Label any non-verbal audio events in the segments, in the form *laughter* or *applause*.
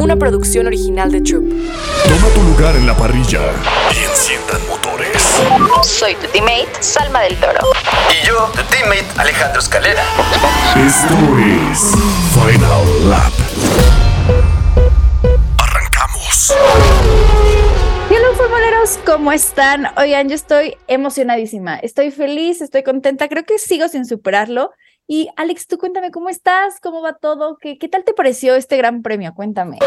Una producción original de Troop. Toma tu lugar en la parrilla y enciendan motores. Soy tu teammate, Salma del Toro. Y yo, tu teammate Alejandro Escalera. Esto es Final Lap. Arrancamos. Hola futboleros, ¿cómo están? Oigan, yo estoy emocionadísima, estoy feliz, estoy contenta, creo que sigo sin superarlo. Y Alex, tú cuéntame cómo estás, cómo va todo, qué, qué tal te pareció este gran premio, cuéntame.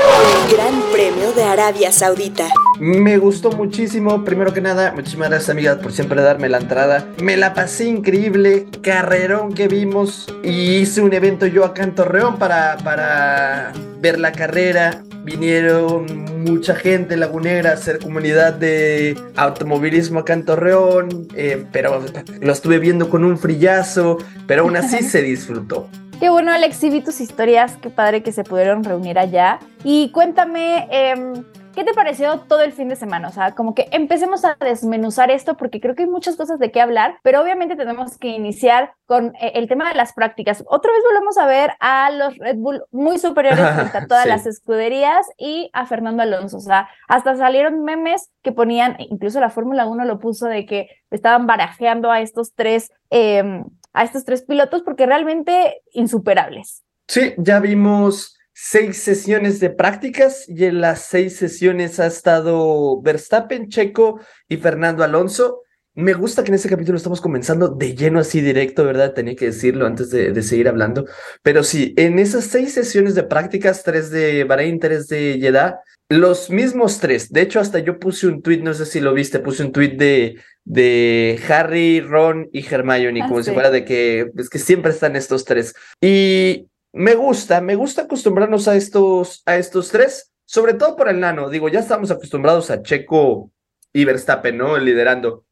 Gran Premio de Arabia Saudita. Me gustó muchísimo. Primero que nada, muchísimas gracias, amigas, por siempre darme la entrada. Me la pasé increíble. Carrerón que vimos. Y hice un evento yo acá en Torreón para, para ver la carrera. Vinieron mucha gente lagunera a hacer comunidad de automovilismo acá en Torreón. eh, pero lo estuve viendo con un frillazo. Pero aún así *laughs* se disfrutó. Qué bueno, Alex, sí vi tus historias, qué padre que se pudieron reunir allá. Y cuéntame, em, ¿qué te pareció todo el fin de semana? O sea, como que empecemos a desmenuzar esto porque creo que hay muchas cosas de qué hablar, pero obviamente tenemos que iniciar con eh, el tema de las prácticas. Otra vez volvemos a ver a los Red Bull muy superiores *laughs* frente a todas Sí. las escuderías y a Fernando Alonso. O sea, hasta salieron memes que ponían, incluso la Fórmula 1 lo puso de que estaban barajeando a estos tres. em, a estos tres pilotos porque realmente insuperables. Sí, ya vimos seis sesiones de prácticas y en las seis sesiones ha estado Verstappen, Checo y Fernando Alonso. Me gusta que en este capítulo estamos comenzando de lleno así directo, ¿verdad? Tenía que decirlo antes de, de seguir hablando. Pero sí, en esas seis sesiones de prácticas, tres de Bahrein, tres de Jeddah, los mismos tres. De hecho, hasta yo puse un tweet, no sé si lo viste, puse un tweet de, de Harry, Ron y Hermione, Ah, como si sí. fuera de que, es que siempre están estos tres. Y me gusta, me gusta acostumbrarnos a estos, a estos tres, sobre todo por el nano. Digo, ya estamos acostumbrados a Checo y Verstappen, ¿no? Liderando.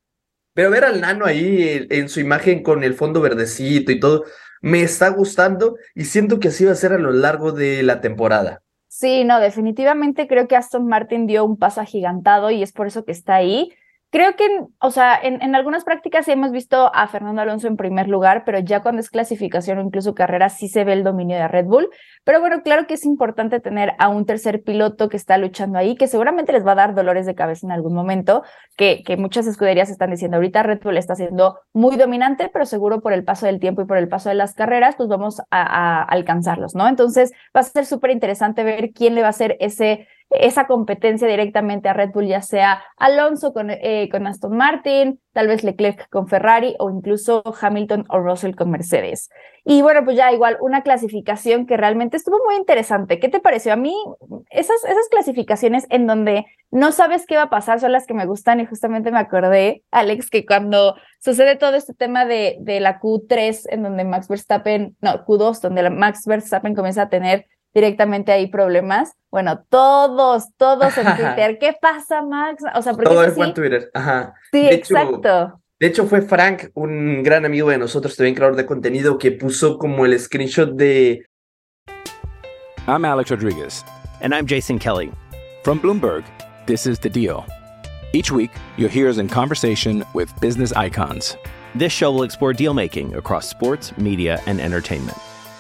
Pero ver al nano ahí en su imagen con el fondo verdecito y todo, me está gustando y siento que así va a ser a lo largo de la temporada. Sí, no, definitivamente creo que Aston Martin dio un paso agigantado y es por eso que está ahí. Creo que, o sea, en, en algunas prácticas hemos visto a Fernando Alonso en primer lugar, pero ya cuando es clasificación o incluso carrera sí se ve el dominio de Red Bull. Pero bueno, claro que es importante tener a un tercer piloto que está luchando ahí, que seguramente les va a dar dolores de cabeza en algún momento, que, que muchas escuderías están diciendo ahorita Red Bull está siendo muy dominante, pero seguro por el paso del tiempo y por el paso de las carreras, pues vamos a, a alcanzarlos, ¿no? Entonces va a ser súper interesante ver quién le va a hacer ese esa competencia directamente a Red Bull, ya sea Alonso con, eh, con Aston Martin, tal vez Leclerc con Ferrari o incluso Hamilton o Russell con Mercedes. Y bueno, pues ya igual una clasificación que realmente estuvo muy interesante. ¿Qué te pareció? A mí esas, esas clasificaciones en donde no sabes qué va a pasar son las que me gustan y justamente me acordé, Alex, que cuando sucede todo este tema de, de la Q3 en donde Max Verstappen, no, Q2, donde Max Verstappen comienza a tener directamente ahí problemas. Bueno, todos, todos en Twitter. ¿Qué pasa, Max? O sea, porque Todo fue en así. Twitter. Ajá. Sí, De hecho, exacto. De hecho, fue Frank, un gran amigo de nosotros, también creador de contenido, que puso como el screenshot de I'm Alex Rodriguez. And I'm Jason Kelly. From Bloomberg, this is The Deal. Each week, you'll hear us in conversation with business icons. This show will explore deal making across sports, media, and entertainment.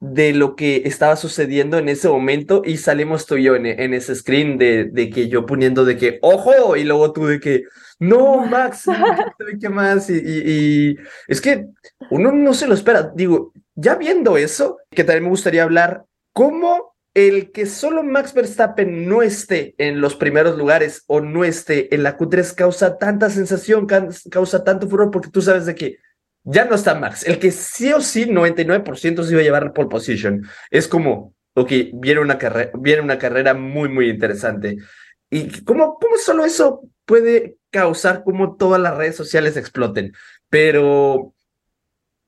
De lo que estaba sucediendo en ese momento y salimos tú y yo en, ese screen de, que yo poniendo de que ¡ojo! y luego tú de que ¡no, Max! ¿qué- ¿Qué más? Y, y- y es que uno no se lo espera. Digo, ya viendo eso, que también me gustaría hablar, ¿cómo el que solo Max Verstappen no esté en los primeros lugares o no esté en la Q3 causa tanta sensación, causa tanto furor? Porque tú sabes de que ya no está Max. El que sí o sí, 99% se iba a llevar pole position. Es como, ok, viene una, carrera, viene una carrera muy, muy interesante. ¿Y cómo, cómo solo eso puede causar como todas las redes sociales exploten? Pero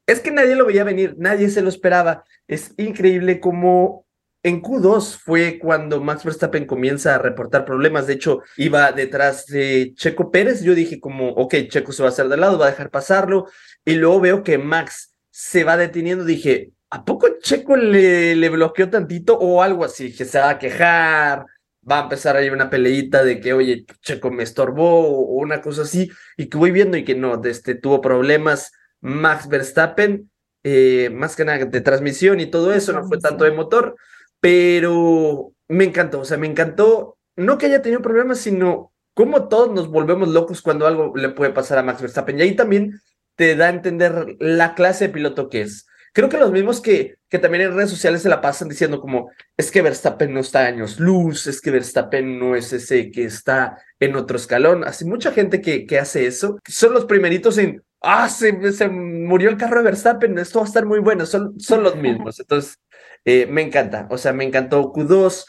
es que nadie lo veía venir, nadie se lo esperaba. Es increíble cómo en Q2 fue cuando Max Verstappen comienza a reportar problemas. De hecho, iba detrás de Checo Pérez. Yo dije como, ok, Checo se va a hacer de lado, va a dejar pasarlo. Y luego veo que Max se va deteniendo. Dije, ¿a poco Checo le, le bloqueó tantito o algo así? Que se va a quejar, va a empezar ahí una peleita de que, oye, Checo me estorbó o una cosa así. Y que voy viendo y que no, este, tuvo problemas Max Verstappen. Eh, más que nada de transmisión y todo eso, no fue tanto de motor, pero me encantó, o sea, me encantó, no que haya tenido problemas, sino cómo todos nos volvemos locos cuando algo le puede pasar a Max Verstappen. Y ahí también te da a entender la clase de piloto que es. Creo que los mismos que, que también en redes sociales se la pasan diciendo como, es que Verstappen no está a años luz, es que Verstappen no es ese que está en otro escalón. Así mucha gente que, que hace eso, son los primeritos en, ah, se, se murió el carro de Verstappen, esto va a estar muy bueno, son, son los mismos. *laughs* Entonces, eh, me encanta, o sea, me encantó Q2,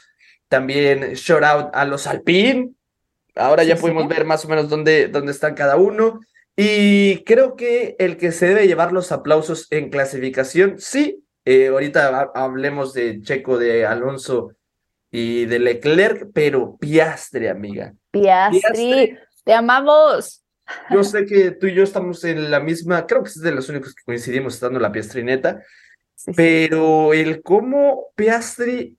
también shout out a los Alpine, ahora ya pudimos ver más o menos dónde, dónde están cada uno, y creo que el que se debe llevar los aplausos en clasificación, sí, eh, ahorita hablemos de Checo, de Alonso y de Leclerc, pero Piastre, amiga. Piastri, te amamos. Yo sé que tú y yo estamos en la misma, creo que es de los únicos que coincidimos estando en la Piastrineta, pero el cómo Piastri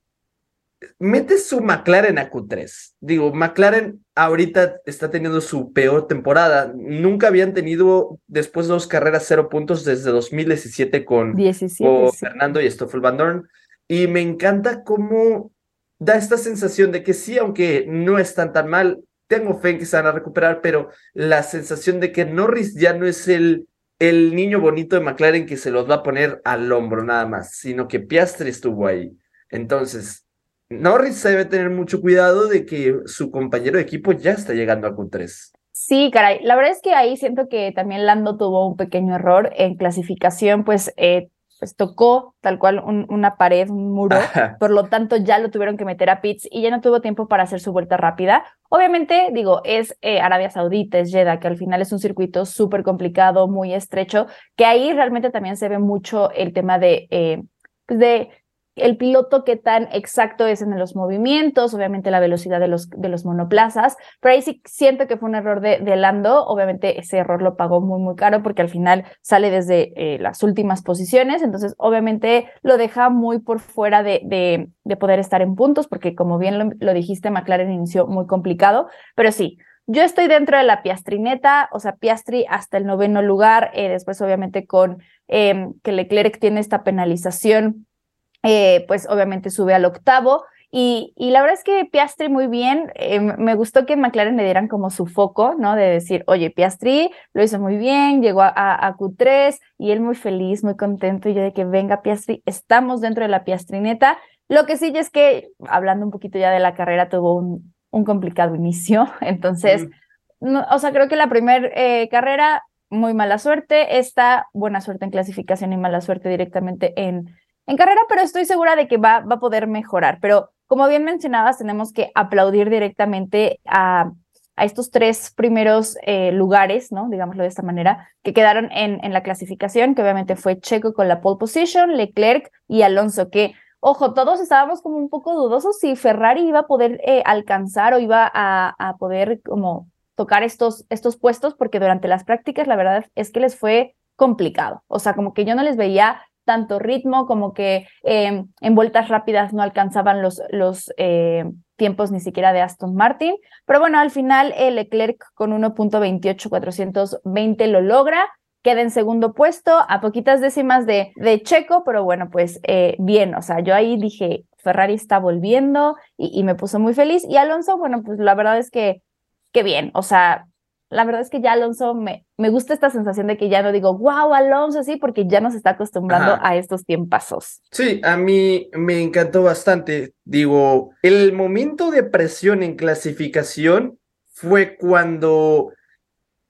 mete su McLaren a Q3. Digo, McLaren ahorita está teniendo su peor temporada. Nunca habían tenido después de dos carreras cero puntos desde 2017 con, 17, Fernando y Stoffel Van Dorn. Y me encanta cómo da esta sensación de que sí, aunque no están tan mal, tengo fe en que se van a recuperar, pero la sensación de que Norris ya no es el el niño bonito de McLaren que se los va a poner al hombro nada más, sino que Piastri estuvo ahí. Entonces, Norris debe tener mucho cuidado de que su compañero de equipo ya está llegando a Q3. Sí, caray. La verdad es que ahí siento que también Lando tuvo un pequeño error en clasificación, pues eh, pues tocó tal cual una pared, un muro, por lo tanto ya lo tuvieron que meter a pits y ya no tuvo tiempo para hacer su vuelta rápida. Obviamente, digo, es eh, Arabia Saudita, es Jeddah, que al final es un circuito súper complicado, muy estrecho, que ahí realmente también se ve mucho el tema de, eh, pues de el piloto qué tan exacto es en los movimientos, obviamente la velocidad de los, de los monoplazas, pero ahí sí siento que fue un error de, de Lando, obviamente ese error lo pagó muy, muy caro porque al final sale desde eh, las últimas posiciones, entonces obviamente lo deja muy por fuera de, de, de poder estar en puntos, porque como bien lo, dijiste, McLaren inició muy complicado, pero sí. Yo estoy dentro de la Piastrineta, o sea, Piastri hasta el noveno lugar, eh, después obviamente con eh, que Leclerc tiene esta penalización eh, pues obviamente sube al octavo. Y, y, la verdad es que Piastri muy bien, eh, me gustó que en McLaren le dieran como su foco, ¿no? De decir, oye, Piastri lo hizo muy bien, llegó a, a, Q3 y él muy feliz, muy contento, y yo de que venga Piastri, estamos dentro de la Piastrineta. Lo que sí es que, hablando un poquito ya de la carrera, tuvo un, un complicado inicio, *laughs* entonces, no, o sea, creo que la primera eh, carrera, muy mala suerte, esta buena suerte en clasificación y mala suerte directamente en en carrera, pero estoy segura de que va, va a poder mejorar. Pero como bien mencionabas, tenemos que aplaudir directamente a, a estos tres primeros eh, lugares, ¿no? Digámoslo de esta manera, que quedaron en, en la clasificación, que obviamente fue Checo con la pole position, Leclerc y Alonso, que, ojo, todos estábamos como un poco dudosos si Ferrari iba a poder eh, alcanzar o iba a, a poder como tocar estos, estos puestos, porque durante las prácticas la verdad es que les fue complicado. O sea, como que yo no les veía tanto ritmo como que eh, en vueltas rápidas no alcanzaban los, los eh, tiempos ni siquiera de Aston Martin. Pero bueno, al final el Leclerc con 1.28420 lo logra. Queda en segundo puesto, a poquitas décimas de, de Checo, pero bueno, pues eh, bien, o sea, yo ahí dije, Ferrari está volviendo y, y me puso muy feliz. Y Alonso, bueno, pues la verdad es que, que bien, o sea, la verdad es que ya Alonso me, me gusta esta sensación de que ya no digo, wow, Alonso, sí, porque ya nos está acostumbrando Ajá. a estos tiempazos. Sí, a mí me encantó bastante. Digo, el momento de presión en clasificación fue cuando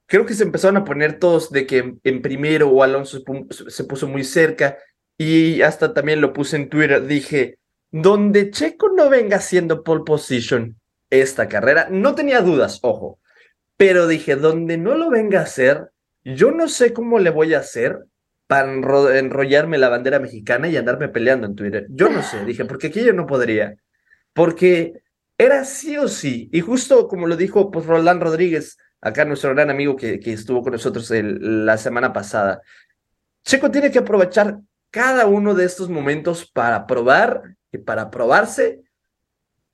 creo que se empezaron a poner todos de que en primero o Alonso se puso muy cerca y hasta también lo puse en Twitter, dije, donde Checo no venga haciendo pole position esta carrera, no tenía dudas, ojo, pero dije, donde no lo venga a hacer, yo no sé cómo le voy a hacer para enrollarme la bandera mexicana y andarme peleando en Twitter. Yo no sé, dije, porque aquí yo no podría, porque era sí o sí, y justo como lo dijo pues, Roland Rodríguez, acá nuestro gran amigo que, que estuvo con nosotros la semana pasada, Checo tiene que aprovechar cada uno de estos momentos para probar y para probarse,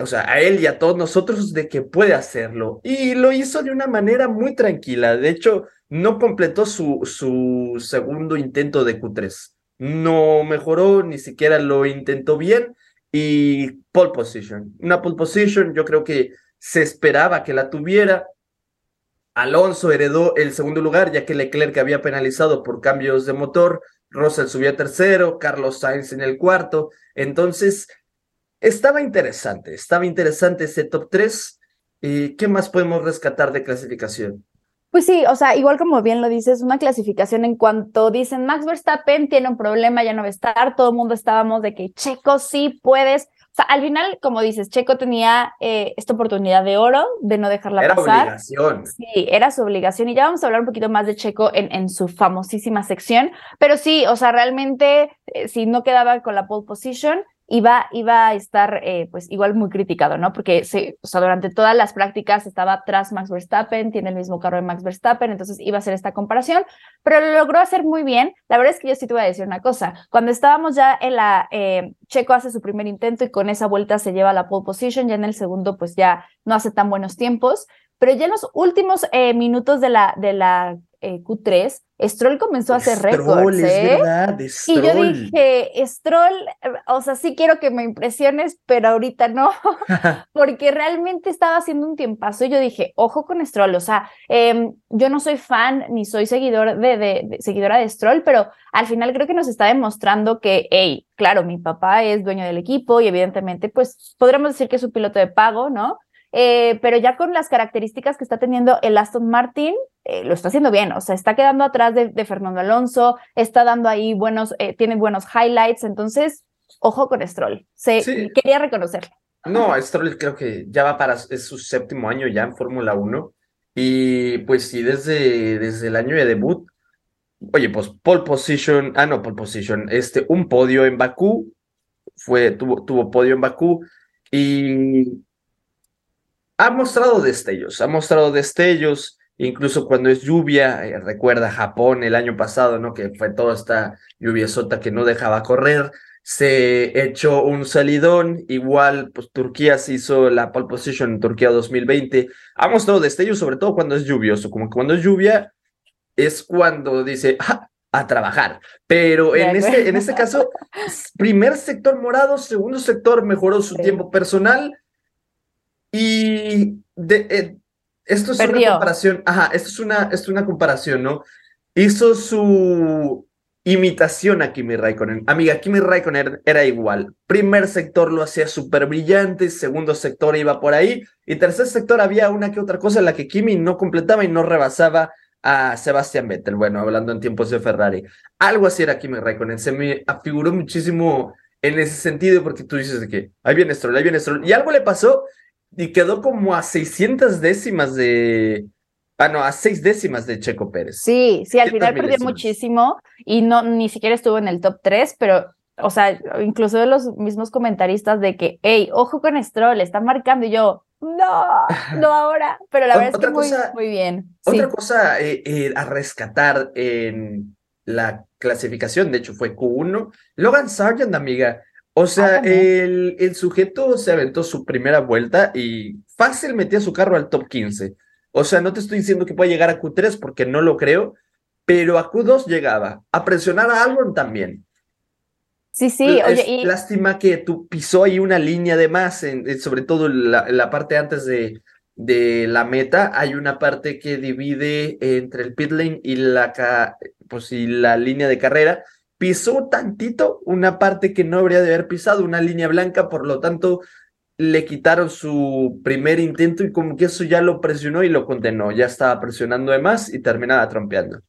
o sea, a él y a todos nosotros de que puede hacerlo. Y lo hizo de una manera muy tranquila. De hecho, no completó su, su segundo intento de Q3. No mejoró, ni siquiera lo intentó bien. Y pole position. Una pole position, yo creo que se esperaba que la tuviera. Alonso heredó el segundo lugar, ya que Leclerc había penalizado por cambios de motor. Russell subió tercero, Carlos Sainz en el cuarto. Entonces, estaba interesante, estaba interesante ese top 3. ¿Y qué más podemos rescatar de clasificación? Pues sí, o sea, igual como bien lo dices, una clasificación en cuanto dicen Max Verstappen tiene un problema, ya no va a estar, todo el mundo estábamos de que Checo sí puedes. O sea, al final, como dices, Checo tenía eh, esta oportunidad de oro de no dejarla era pasar. Era obligación. Sí, era su obligación. Y ya vamos a hablar un poquito más de Checo en, en su famosísima sección. Pero sí, o sea, realmente, eh, si no quedaba con la pole position, iba, iba a estar eh, pues igual muy criticado, ¿no? Porque se, o sea, durante todas las prácticas estaba tras Max Verstappen, tiene el mismo carro de Max Verstappen, entonces iba a hacer esta comparación, pero lo logró hacer muy bien. La verdad es que yo sí te voy a decir una cosa, cuando estábamos ya en la, eh, Checo hace su primer intento y con esa vuelta se lleva la pole position, ya en el segundo pues ya no hace tan buenos tiempos, pero ya en los últimos eh, minutos de la, de la eh, Q3, Stroll comenzó a hacer récords. ¿eh? Y yo dije, Stroll, o sea, sí quiero que me impresiones, pero ahorita no, *laughs* porque realmente estaba haciendo un tiempazo y yo dije, ojo con Stroll, o sea, eh, yo no soy fan ni soy seguidor de, de, de, seguidora de Stroll, pero al final creo que nos está demostrando que, hey, claro, mi papá es dueño del equipo y evidentemente, pues podremos decir que es un piloto de pago, ¿no? Eh, pero ya con las características que está teniendo el Aston Martin, eh, lo está haciendo bien, o sea, está quedando atrás de, de Fernando Alonso, está dando ahí buenos, eh, tiene buenos highlights, entonces, ojo con Stroll, Se, sí. quería reconocerlo. No, Stroll creo que ya va para es su séptimo año ya en Fórmula 1 y pues sí, desde, desde el año de debut, oye, pues pole position, ah, no, pole position, este, un podio en Bakú, fue, tuvo, tuvo podio en Bakú y ha mostrado destellos, ha mostrado destellos, incluso cuando es lluvia, eh, recuerda Japón el año pasado, ¿no? Que fue toda esta lluvia sota que no dejaba correr, se echó un salidón, igual pues Turquía se hizo la pole position en Turquía 2020, ha mostrado destellos sobre todo cuando es lluvioso, como que cuando es lluvia es cuando dice, ah, a trabajar. Pero en este, en este caso, primer sector morado, segundo sector mejoró su sí. tiempo personal, y de, eh, esto es Perdió. una comparación, ajá, esto es una, esto es una comparación, ¿no? Hizo su imitación a Kimi Raikkonen. Amiga, Kimi Raikkonen era igual. Primer sector lo hacía súper brillante, segundo sector iba por ahí, y tercer sector había una que otra cosa en la que Kimi no completaba y no rebasaba a Sebastián Vettel, bueno, hablando en tiempos de Ferrari. Algo así era Kimi Raikkonen, se me afiguró muchísimo en ese sentido porque tú dices de que ahí viene Stroll, ahí viene Stroll, y algo le pasó y quedó como a 600 décimas de. Ah, no, a seis décimas de Checo Pérez. Sí, sí, al final perdió muchísimo y no ni siquiera estuvo en el top 3, pero, o sea, incluso de los mismos comentaristas de que, hey, ojo con Stroll, está marcando, y yo, no, no *laughs* ahora, pero la verdad es que cosa, muy, muy bien. Otra sí. cosa eh, eh, a rescatar en la clasificación, de hecho fue Q1, Logan Sargent, amiga, o sea, ah, el, el, sujeto se aventó su primera vuelta y fácil metía su carro al top 15. O sea, no te estoy diciendo que pueda llegar a Q3 porque no lo creo, pero a Q2 llegaba. A presionar a Albon también. Sí, sí, es oye, y... lástima que tú pisó ahí una línea de más, en, en, sobre todo la, la, parte antes de, de la meta. Hay una parte que divide entre el pit lane y la, pues, y la línea de carrera pisó tantito una parte que no habría de haber pisado, una línea blanca, por lo tanto le quitaron su primer intento y como que eso ya lo presionó y lo condenó, ya estaba presionando de más y terminaba trompeando.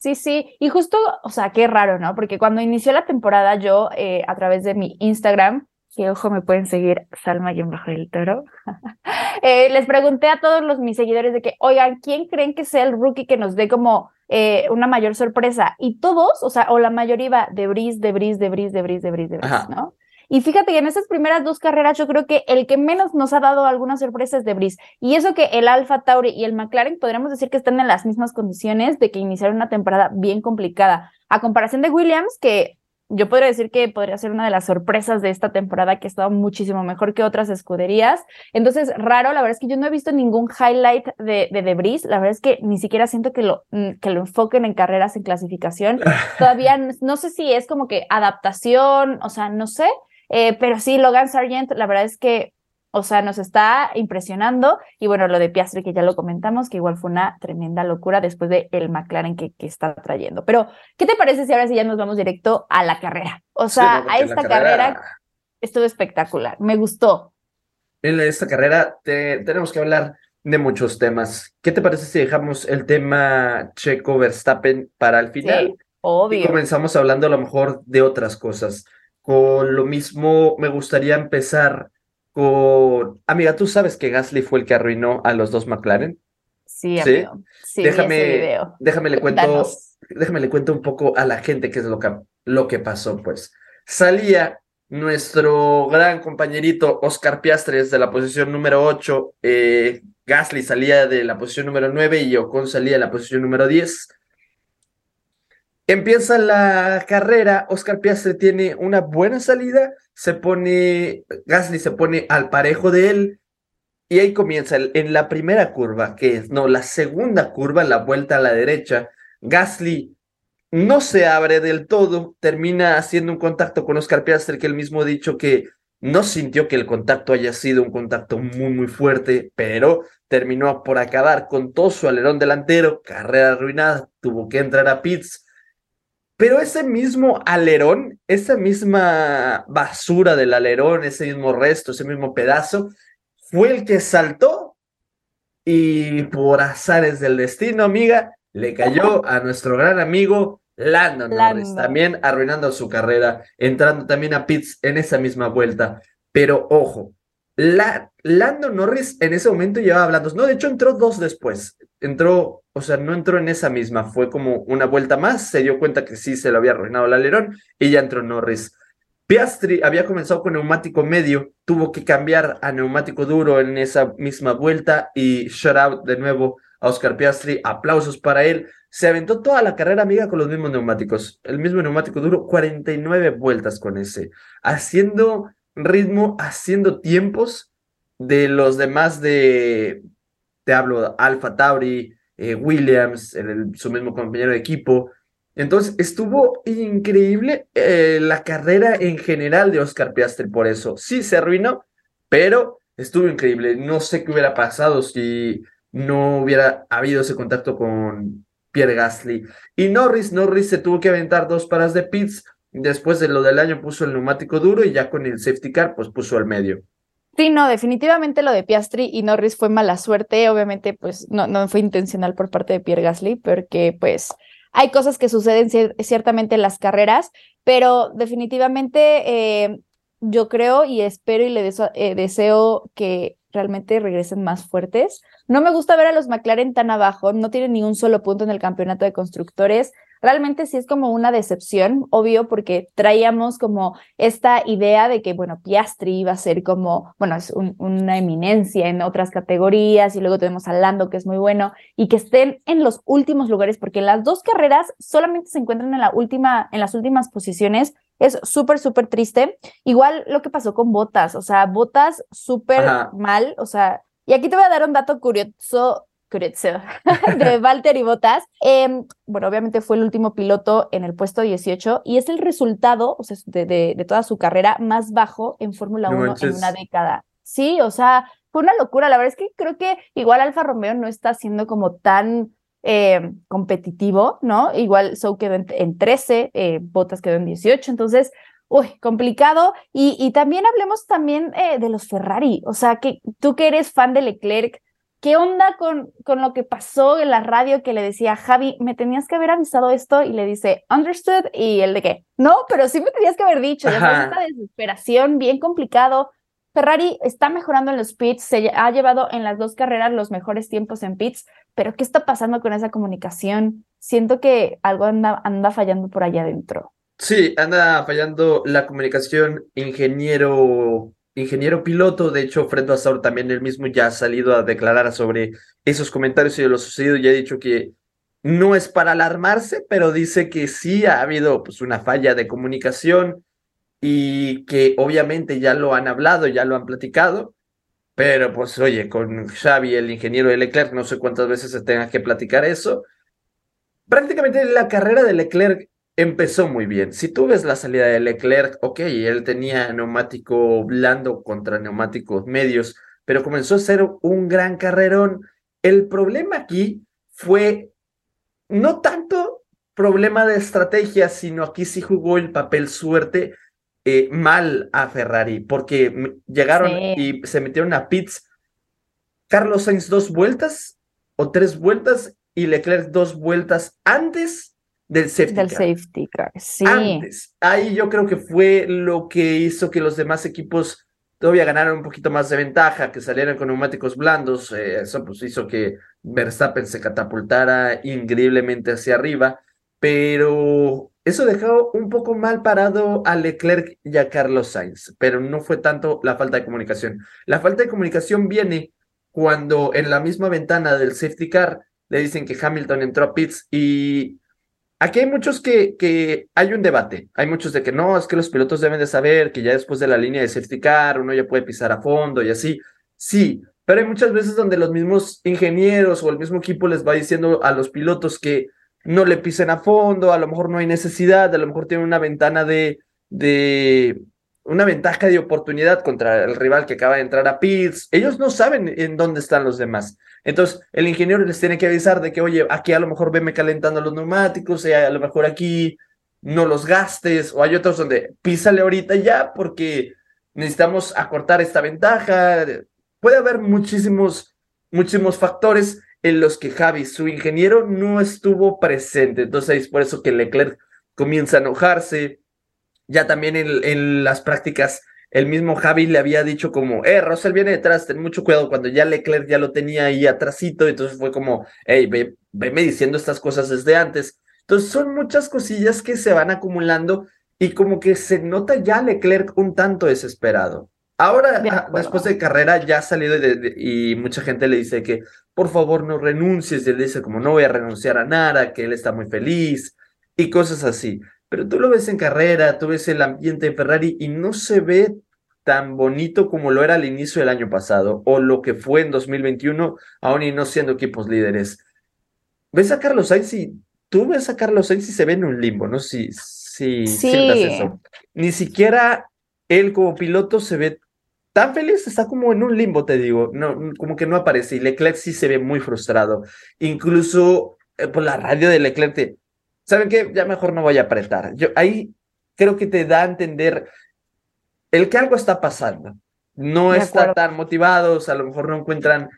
Sí, sí, y justo, o sea, qué raro, ¿no? Porque cuando inició la temporada yo, eh, a través de mi Instagram, que ojo me pueden seguir Salma y bajo del toro. *laughs* eh, les pregunté a todos los mis seguidores de que, oigan, ¿quién creen que sea el rookie que nos dé como eh, una mayor sorpresa? Y todos, o sea, o la mayoría iba de Brice, de Brice, de Brice, de Brice, de Brice, de Brice, ¿no? Y fíjate que en esas primeras dos carreras yo creo que el que menos nos ha dado alguna sorpresa es de Brice. Y eso que el Alfa Tauri y el McLaren podríamos decir que están en las mismas condiciones de que iniciaron una temporada bien complicada. A comparación de Williams, que yo podría decir que podría ser una de las sorpresas de esta temporada que ha estado muchísimo mejor que otras escuderías. Entonces, raro, la verdad es que yo no he visto ningún highlight de, de Debris. La verdad es que ni siquiera siento que lo, mm, que lo enfoquen en carreras en clasificación. *laughs* Todavía no sé si es como que adaptación, o sea, no sé. Eh, pero sí, Logan Sargent, la verdad es que o sea, nos está impresionando. Y bueno, lo de Piastri, que ya lo comentamos, que igual fue una tremenda locura después de el McLaren que, que está trayendo. Pero, ¿qué te parece si ahora sí ya nos vamos directo a la carrera? O sea, a esta carrera... estuvo espectacular. Me gustó. En esta carrera tenemos que hablar de muchos temas. ¿Qué te parece si dejamos el tema Checo Verstappen para el final? Sí, obvio. Y comenzamos hablando a lo mejor de otras cosas. Con lo mismo, me gustaría empezar con... Amiga, ¿tú sabes que Gasly fue el que arruinó a los dos McLaren? Sí, amigo. Sí, déjame, déjame le cuento, déjame le cuento un poco a la gente qué es lo que, lo que pasó, pues. Salía nuestro gran compañerito Oscar Piastres de la posición número 8, eh, Gasly salía de la posición número 9 y Ocon salía de la posición número 10. Empieza la carrera, Oscar Piastri tiene una buena salida, se pone, Gasly se pone al parejo de él y ahí comienza en la primera curva, que es, no, la segunda curva, la vuelta a la derecha, Gasly no se abre del todo, termina haciendo un contacto con Oscar Piastri, que él mismo ha dicho que no sintió que el contacto haya sido un contacto muy, muy fuerte, pero terminó por acabar con todo su alerón delantero, carrera arruinada, tuvo que entrar a pits pero ese mismo alerón, esa misma basura del alerón, ese mismo resto, ese mismo pedazo, fue el que saltó y por azares del destino, amiga, le cayó a nuestro gran amigo Lando Norris, también arruinando su carrera, entrando también a pits en esa misma vuelta. Pero ojo, la, Lando Norris en ese momento llevaba hablando, no, de hecho entró dos después, entró, o sea, no entró en esa misma, fue como una vuelta más, se dio cuenta que sí se lo había arruinado el alerón y ya entró Norris. Piastri había comenzado con neumático medio, tuvo que cambiar a neumático duro en esa misma vuelta y shout out de nuevo a Oscar Piastri, aplausos para él. Se aventó toda la carrera amiga con los mismos neumáticos, el mismo neumático duro, 49 vueltas con ese, haciendo ritmo, haciendo tiempos de los demás de, te hablo, Alfa Tauri, eh, Williams, su mismo compañero de equipo. Entonces, estuvo increíble eh, la carrera en general de Oscar Piastri por eso. Sí, se arruinó, pero estuvo increíble. No sé qué hubiera pasado si no hubiera habido ese contacto con Pierre Gasly. Y Norris, Norris se tuvo que aventar dos paras de pits Después de lo del año puso el neumático duro y ya con el safety car pues puso al medio. Sí, no, definitivamente lo de Piastri y Norris fue mala suerte. Obviamente, pues no, no fue intencional por parte de Pierre Gasly, porque pues hay cosas que suceden ciertamente en las carreras, pero definitivamente eh, yo creo y espero y le eh, deseo que realmente regresen más fuertes. No me gusta ver a los McLaren tan abajo, no tienen ni un solo punto en el campeonato de constructores realmente sí es como una decepción, obvio, porque traíamos como esta idea de que, bueno, Piastri iba a ser como, bueno, es una eminencia en otras categorías y luego tenemos a Lando, que es muy bueno, y que estén en los últimos lugares, porque las dos carreras solamente se encuentran en, la última, en las últimas posiciones. Es súper, súper triste. Igual lo que pasó con Botas, o sea, Botas súper mal, o sea, y aquí te voy a dar un dato curioso *laughs* de Valtteri Bottas. Eh, bueno, obviamente fue el último piloto en el puesto 18 y es el resultado o sea, de, de, toda su carrera más bajo en Fórmula 1 en una década. Sí, o sea, fue una locura. La verdad es que creo que igual Alfa Romeo no está siendo como tan eh, competitivo, ¿no? Igual Sou quedó en, 13, eh, Bottas quedó en 18, entonces uy, complicado. Y, y también hablemos también eh, de los Ferrari, o sea, que tú que eres fan de Leclerc, ¿qué onda con, con lo que pasó en la radio que le decía, Javi, me tenías que haber avisado esto? Y le dice, understood, y el de qué, no, pero sí me tenías que haber dicho, después esta desesperación, bien complicado. Ferrari está mejorando en los pits, se ha llevado en las dos carreras los mejores tiempos en pits, pero ¿qué está pasando con esa comunicación? Siento que algo anda, anda fallando por allá adentro. Sí, anda fallando la comunicación ingeniero ingeniero piloto. De hecho, Fred Vasseur también él mismo ya ha salido a declarar sobre esos comentarios y de lo sucedido. Ya ha dicho que no es para alarmarse, pero dice que sí ha habido pues, una falla de comunicación y que obviamente ya lo han hablado, ya lo han platicado. Pero pues oye, con Xavi, el ingeniero de Leclerc, no sé cuántas veces se tenga que platicar eso. Prácticamente la carrera de Leclerc empezó muy bien. Si tú ves la salida de Leclerc, ok, él tenía neumático blando contra neumáticos medios, pero comenzó a ser un gran carrerón. El problema aquí fue no tanto problema de estrategia, sino aquí sí jugó el papel suerte eh, mal a Ferrari, porque llegaron y se metieron a pits. Carlos Sainz dos vueltas o tres vueltas y Leclerc dos vueltas antes del safety del car. safety car, sí. Antes. Ahí yo creo que fue lo que hizo que los demás equipos todavía ganaran un poquito más de ventaja, que salieran con neumáticos blandos. Eh, eso pues hizo que Verstappen se catapultara increíblemente hacia arriba, pero eso dejó un poco mal parado a Leclerc y a Carlos Sainz, pero no fue tanto la falta de comunicación. La falta de comunicación viene cuando en la misma ventana del safety car le dicen que Hamilton entró a pits y Aquí hay muchos que, que hay un debate. Hay muchos de que no, es que los pilotos deben de saber que ya después de la línea de safety car uno ya puede pisar a fondo y así. Sí, pero hay muchas veces donde los mismos ingenieros o el mismo equipo les va diciendo a los pilotos que no le pisen a fondo, a lo mejor no hay necesidad, a lo mejor tienen una ventana de, de una ventaja de oportunidad contra el rival que acaba de entrar a pits. Ellos no saben en dónde están los demás. Entonces, el ingeniero les tiene que avisar de que, oye, aquí a lo mejor veme calentando los neumáticos, y a lo mejor aquí no los gastes, o hay otros donde písale ahorita ya porque necesitamos acortar esta ventaja. Puede haber muchísimos, muchísimos factores en los que Javi, su ingeniero, no estuvo presente. Entonces, es por eso que Leclerc comienza a enojarse, ya también en, en, las prácticas, el mismo Javi le había dicho como, eh, Russell viene detrás, ten mucho cuidado, cuando ya Leclerc ya lo tenía ahí atrásito, entonces fue como, hey, ve, veme diciendo estas cosas desde antes. Entonces son muchas cosillas que se van acumulando y como que se nota ya Leclerc un tanto desesperado. Ahora, de después de carrera, ya ha salido de, de, y mucha gente le dice que por favor no renuncies. Y él dice como no voy a renunciar a nada, que él está muy feliz y cosas así. Pero tú lo ves en carrera, tú ves el ambiente de Ferrari y no se ve tan bonito como lo era al inicio del año pasado o lo que fue en 2021, aún y no siendo equipos líderes. Ves a Carlos Sainz y tú ves a Carlos Sainz y se ve en un limbo, ¿no? Si, si Sí. sientas eso. Ni siquiera él como piloto se ve tan feliz, está como en un limbo, te digo, no, como que no aparece. Y Leclerc sí se ve muy frustrado. Incluso eh, por la radio de Leclerc te, ¿saben qué? Ya mejor no voy a apretar. Yo ahí creo que te da a entender el que algo está pasando. No De está acuerdo. tan motivados, a lo mejor no encuentran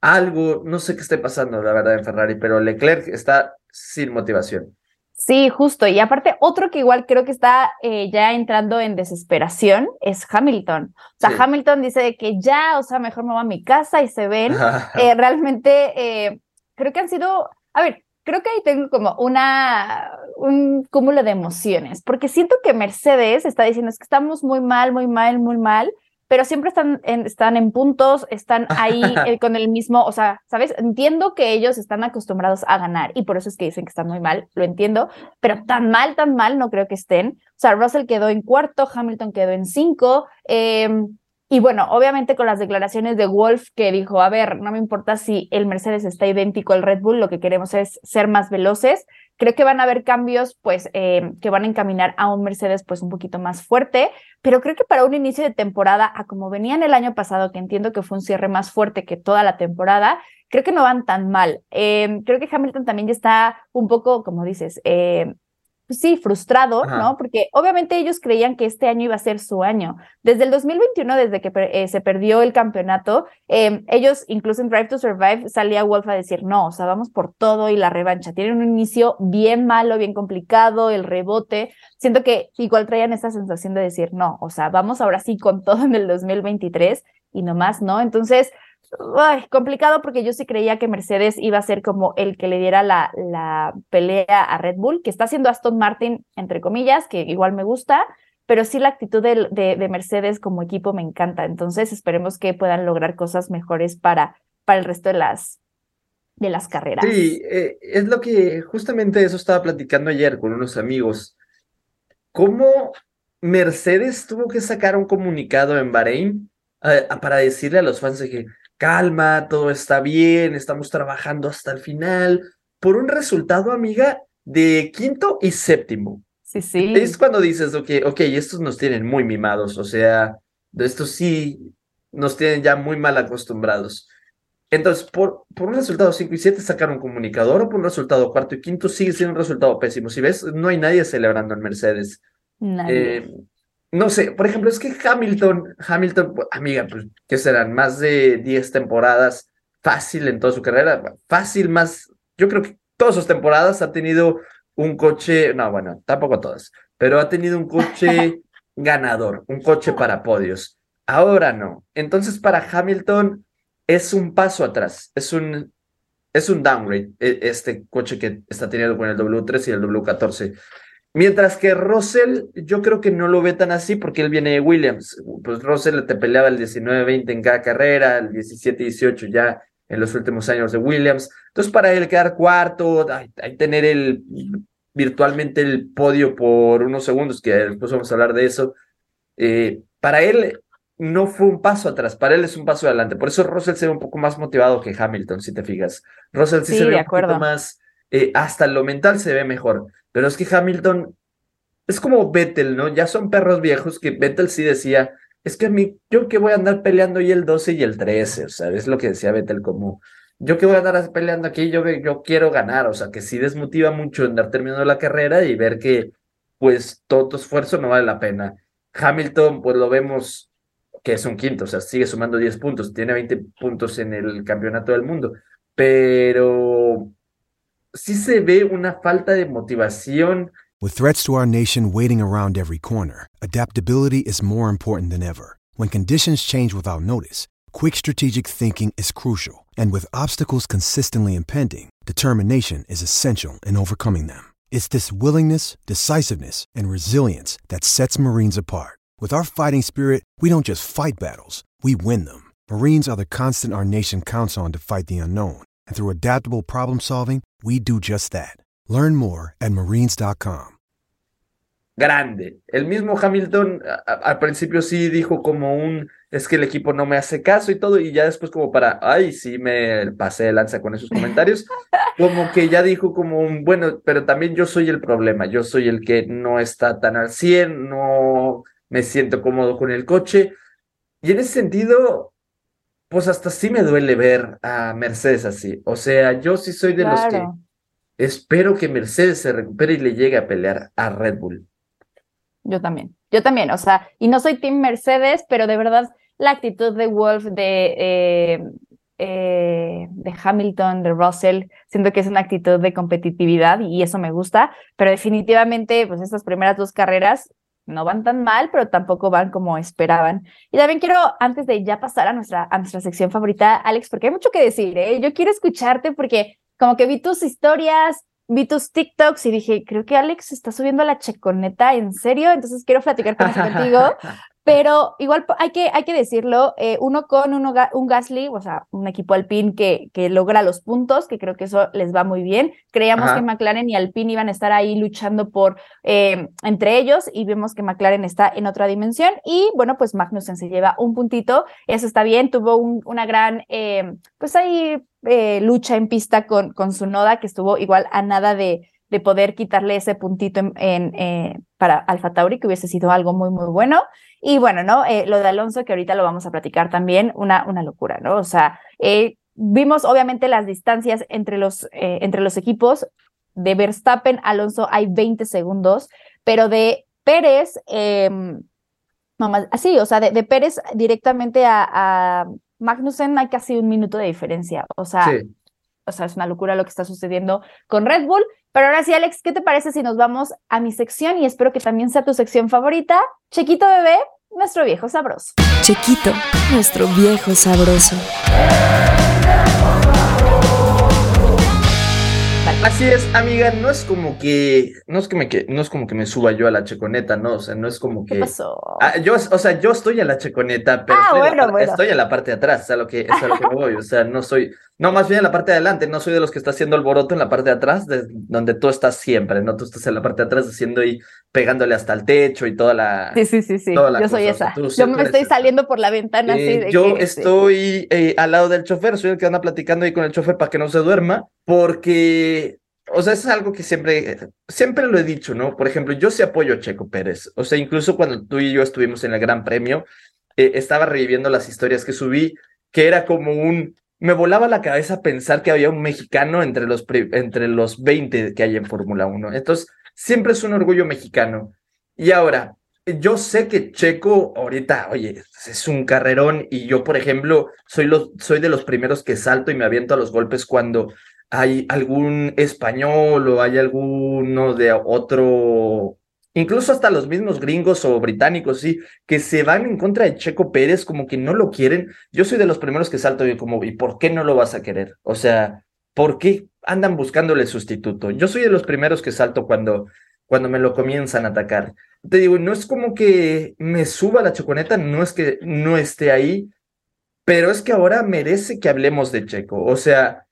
algo, no sé qué esté pasando, la verdad, en Ferrari, pero Leclerc está sin motivación. Sí, justo. Y aparte, otro que igual creo que está eh, ya entrando en desesperación es Hamilton. O sea, Sí. Hamilton dice de que ya, o sea, mejor me voy a mi casa y se ven. *laughs* Eh, realmente, eh, creo que han sido, a ver, creo que ahí tengo como una, un cúmulo de emociones, porque siento que Mercedes está diciendo es que estamos muy mal, muy mal, muy mal, pero siempre están en, están en puntos, están ahí *laughs* eh, con el mismo, o sea, ¿sabes? Entiendo que ellos están acostumbrados a ganar y por eso es que dicen que están muy mal, lo entiendo, pero tan mal, tan mal no creo que estén. O sea, Russell quedó en cuarto, Hamilton quedó en cinco, eh, y bueno, obviamente con las declaraciones de Wolf que dijo, a ver, no me importa si el Mercedes está idéntico al Red Bull, lo que queremos es ser más veloces. Creo que van a haber cambios, pues, eh, que van a encaminar a un Mercedes, pues, un poquito más fuerte, pero creo que para un inicio de temporada, a como venían el año pasado, que entiendo que fue un cierre más fuerte que toda la temporada, creo que no van tan mal. Eh, creo que Hamilton también ya está un poco, como dices, eh, pues sí, frustrado, Ajá. ¿no? Porque obviamente ellos creían que este año iba a ser su año. Desde el 2021, desde que eh, se perdió el campeonato, eh, ellos, incluso en Drive to Survive, salía Wolf a decir, no, o sea, vamos por todo y la revancha. Tienen un inicio bien malo, bien complicado, el rebote. Siento que igual traían esa sensación de decir, no, o sea, vamos ahora sí con todo en el 2023 y nomás, ¿no? Entonces, Complicado porque yo sí creía que Mercedes iba a ser como el que le diera la, la pelea a Red Bull, que está haciendo Aston Martin, entre comillas, que igual me gusta, pero sí la actitud de, de, de Mercedes como equipo me encanta. Entonces esperemos que puedan lograr cosas mejores para, para el resto de las, de las carreras. Sí, eh, es lo que justamente eso estaba platicando ayer con unos amigos. ¿Cómo Mercedes tuvo que sacar un comunicado en Bahrein eh, para decirle a los fans de que calma, todo está bien, estamos trabajando hasta el final, por un resultado, amiga, de quinto y séptimo. Sí, sí. Es cuando dices, ok, ok, estos nos tienen muy mimados, o sea, estos sí nos tienen ya muy mal acostumbrados. Entonces, por, por un resultado 5 y 7 sacaron un comunicador, o por un resultado cuarto y quinto sigue siendo un resultado pésimo. Si ves, no hay nadie celebrando en Mercedes. Nadie. Eh, no sé, por ejemplo, es que Hamilton, Hamilton, pues, amiga, pues, ¿qué serán? Más de 10 temporadas fácil en toda su carrera, fácil más, yo creo que todas sus temporadas ha tenido un coche, no, bueno, tampoco todas, pero ha tenido un coche *laughs* ganador, un coche para podios. Ahora no. Entonces, para Hamilton es un paso atrás, es un, es un downgrade e- este coche que está teniendo con el W3 y el W14. Mientras que Russell, yo creo que no lo ve tan así porque él viene de Williams. Pues Russell te peleaba el 19-20 en cada carrera, el 17-18 ya en los últimos años de Williams. Entonces, para él quedar cuarto, ay, ay, tener el virtualmente el podio por unos segundos, que después vamos a hablar de eso, eh, para él no fue un paso atrás, para él es un paso adelante. Por eso Russell se ve un poco más motivado que Hamilton, si te fijas. Russell sí, Sí, se ve un poquito más, eh, hasta lo mental se ve mejor. Pero es que Hamilton es como Vettel, ¿no? Ya son perros viejos que Vettel sí decía, es que a mí, yo que voy a andar peleando y el 12 y el 13, o sea, es lo que decía Vettel como, yo que voy a andar peleando aquí, yo, yo quiero ganar, o sea, que sí desmotiva mucho andar terminando la carrera y ver que pues todo tu esfuerzo no vale la pena. Hamilton, pues lo vemos que es un quinto, o sea, sigue sumando 10 puntos, tiene 20 puntos en el campeonato del mundo, pero sí se ve una falta de motivación. With threats to our nation waiting around every corner, adaptability is more important than ever. When conditions change without notice, quick strategic thinking is crucial, and with obstacles consistently impending, determination is essential in overcoming them. It's this willingness, decisiveness, and resilience that sets Marines apart. With our fighting spirit, we don't just fight battles, we win them. Marines are the constant our nation counts on to fight the unknown, and through adaptable problem solving, we do just that. Learn more at marines.com. grande. El mismo Hamilton a- a- al principio sí dijo como un, es que el equipo no me hace caso y todo, y ya después como para, ay, sí me pasé de lanza con esos comentarios, *laughs* como que ya dijo como un, bueno, pero también yo soy el problema, yo soy el que no está tan al 100, no me siento cómodo con el coche, y en ese sentido, pues hasta sí me duele ver a Mercedes así, o sea, yo sí soy de los que espero que Mercedes se recupere y le llegue a pelear a Red Bull. Yo también, yo también, o sea, y no soy Team Mercedes, pero de verdad la actitud de Wolf, de, eh, eh, de Hamilton, de Russell, siento que es una actitud de competitividad y eso me gusta, pero definitivamente, pues estas primeras dos carreras no van tan mal, pero tampoco van como esperaban. Y también quiero, antes de ya pasar a nuestra, a nuestra sección favorita, Alex, porque hay mucho que decir, ¿eh? Yo quiero escucharte porque como que vi tus historias, vi tus TikToks y dije, creo que Alex está subiendo la checoneta, ¿en serio? Entonces quiero platicar con eso *laughs* contigo. Pero igual hay que, hay que decirlo, eh, uno con uno, un Gasly, o sea, un equipo Alpine que, que logra los puntos, que creo que eso les va muy bien. Creíamos Ajá. que McLaren y Alpine iban a estar ahí luchando por eh, entre ellos y vemos que McLaren está en otra dimensión. Y bueno, pues Magnussen se lleva un puntito, eso está bien, tuvo un- una gran, eh, pues ahí eh, lucha en pista con, con su Noda, que estuvo igual a nada de, de poder quitarle ese puntito en, en, eh, para Alfa Tauri, que hubiese sido algo muy, muy bueno. Y bueno, ¿no? Eh, lo de Alonso, que ahorita lo vamos a platicar también, una, una locura, ¿no? O sea, eh, vimos obviamente las distancias entre los, eh, entre los equipos. de Verstappen, Alonso hay 20 segundos, pero de Pérez, no más, así, o sea, de, de Pérez directamente a, a, Magnussen hay casi un minuto de diferencia. O sea, sí. o sea, es una locura lo que está sucediendo con Red Bull. Pero ahora sí, Alex, ¿qué te parece si nos vamos a mi sección? Y espero que también sea tu sección favorita. Chequito bebé, nuestro viejo sabroso. Chequito, nuestro viejo sabroso. Así es, amiga, no es como que, no es que me, no es como que me suba yo a la checoneta, no, o sea, no es como que. ¿Qué pasó? Ah, yo, o sea, yo estoy a la checoneta, pero ah, estoy, bueno, a la, bueno. estoy, a la, parte de atrás, es a lo que, es a lo que *laughs* voy, o sea, no soy, no, más bien en la parte de adelante, no soy de los que está haciendo alboroto en la parte de atrás, de, donde tú estás siempre, ¿no? Tú estás en la parte de atrás haciendo y pegándole hasta el techo y toda la. Sí, sí, sí, sí. Yo soy esa. yo me estoy esa. saliendo por la ventana así Eh, de yo que, estoy eh, al lado del chofer, soy el que anda platicando ahí con el chofer para que no se duerma, porque, o sea, es algo que siempre, siempre lo he dicho, ¿no? Por ejemplo, yo sí apoyo a Checo Pérez, o sea, incluso cuando tú y yo estuvimos en el Gran Premio, eh, estaba reviviendo las historias que subí, que era como un, me volaba la cabeza pensar que había un mexicano entre los, entre los 20 que hay en Fórmula 1, entonces, siempre es un orgullo mexicano. Y ahora, yo sé que Checo ahorita, oye, es un carrerón y yo, por ejemplo, soy, los, soy de los primeros que salto y me aviento a los golpes cuando hay algún español o hay alguno de otro, incluso hasta los mismos gringos o británicos, sí, que se van en contra de Checo Pérez, como que no lo quieren. Yo soy de los primeros que salto y como, ¿y por qué no lo vas a querer? O sea, ¿por qué andan buscándole sustituto? Yo soy de los primeros que salto cuando, cuando me lo comienzan a atacar te digo, no es como que me suba la choconeta, no es que no esté ahí, pero es que ahora merece que hablemos de Checo. O sea,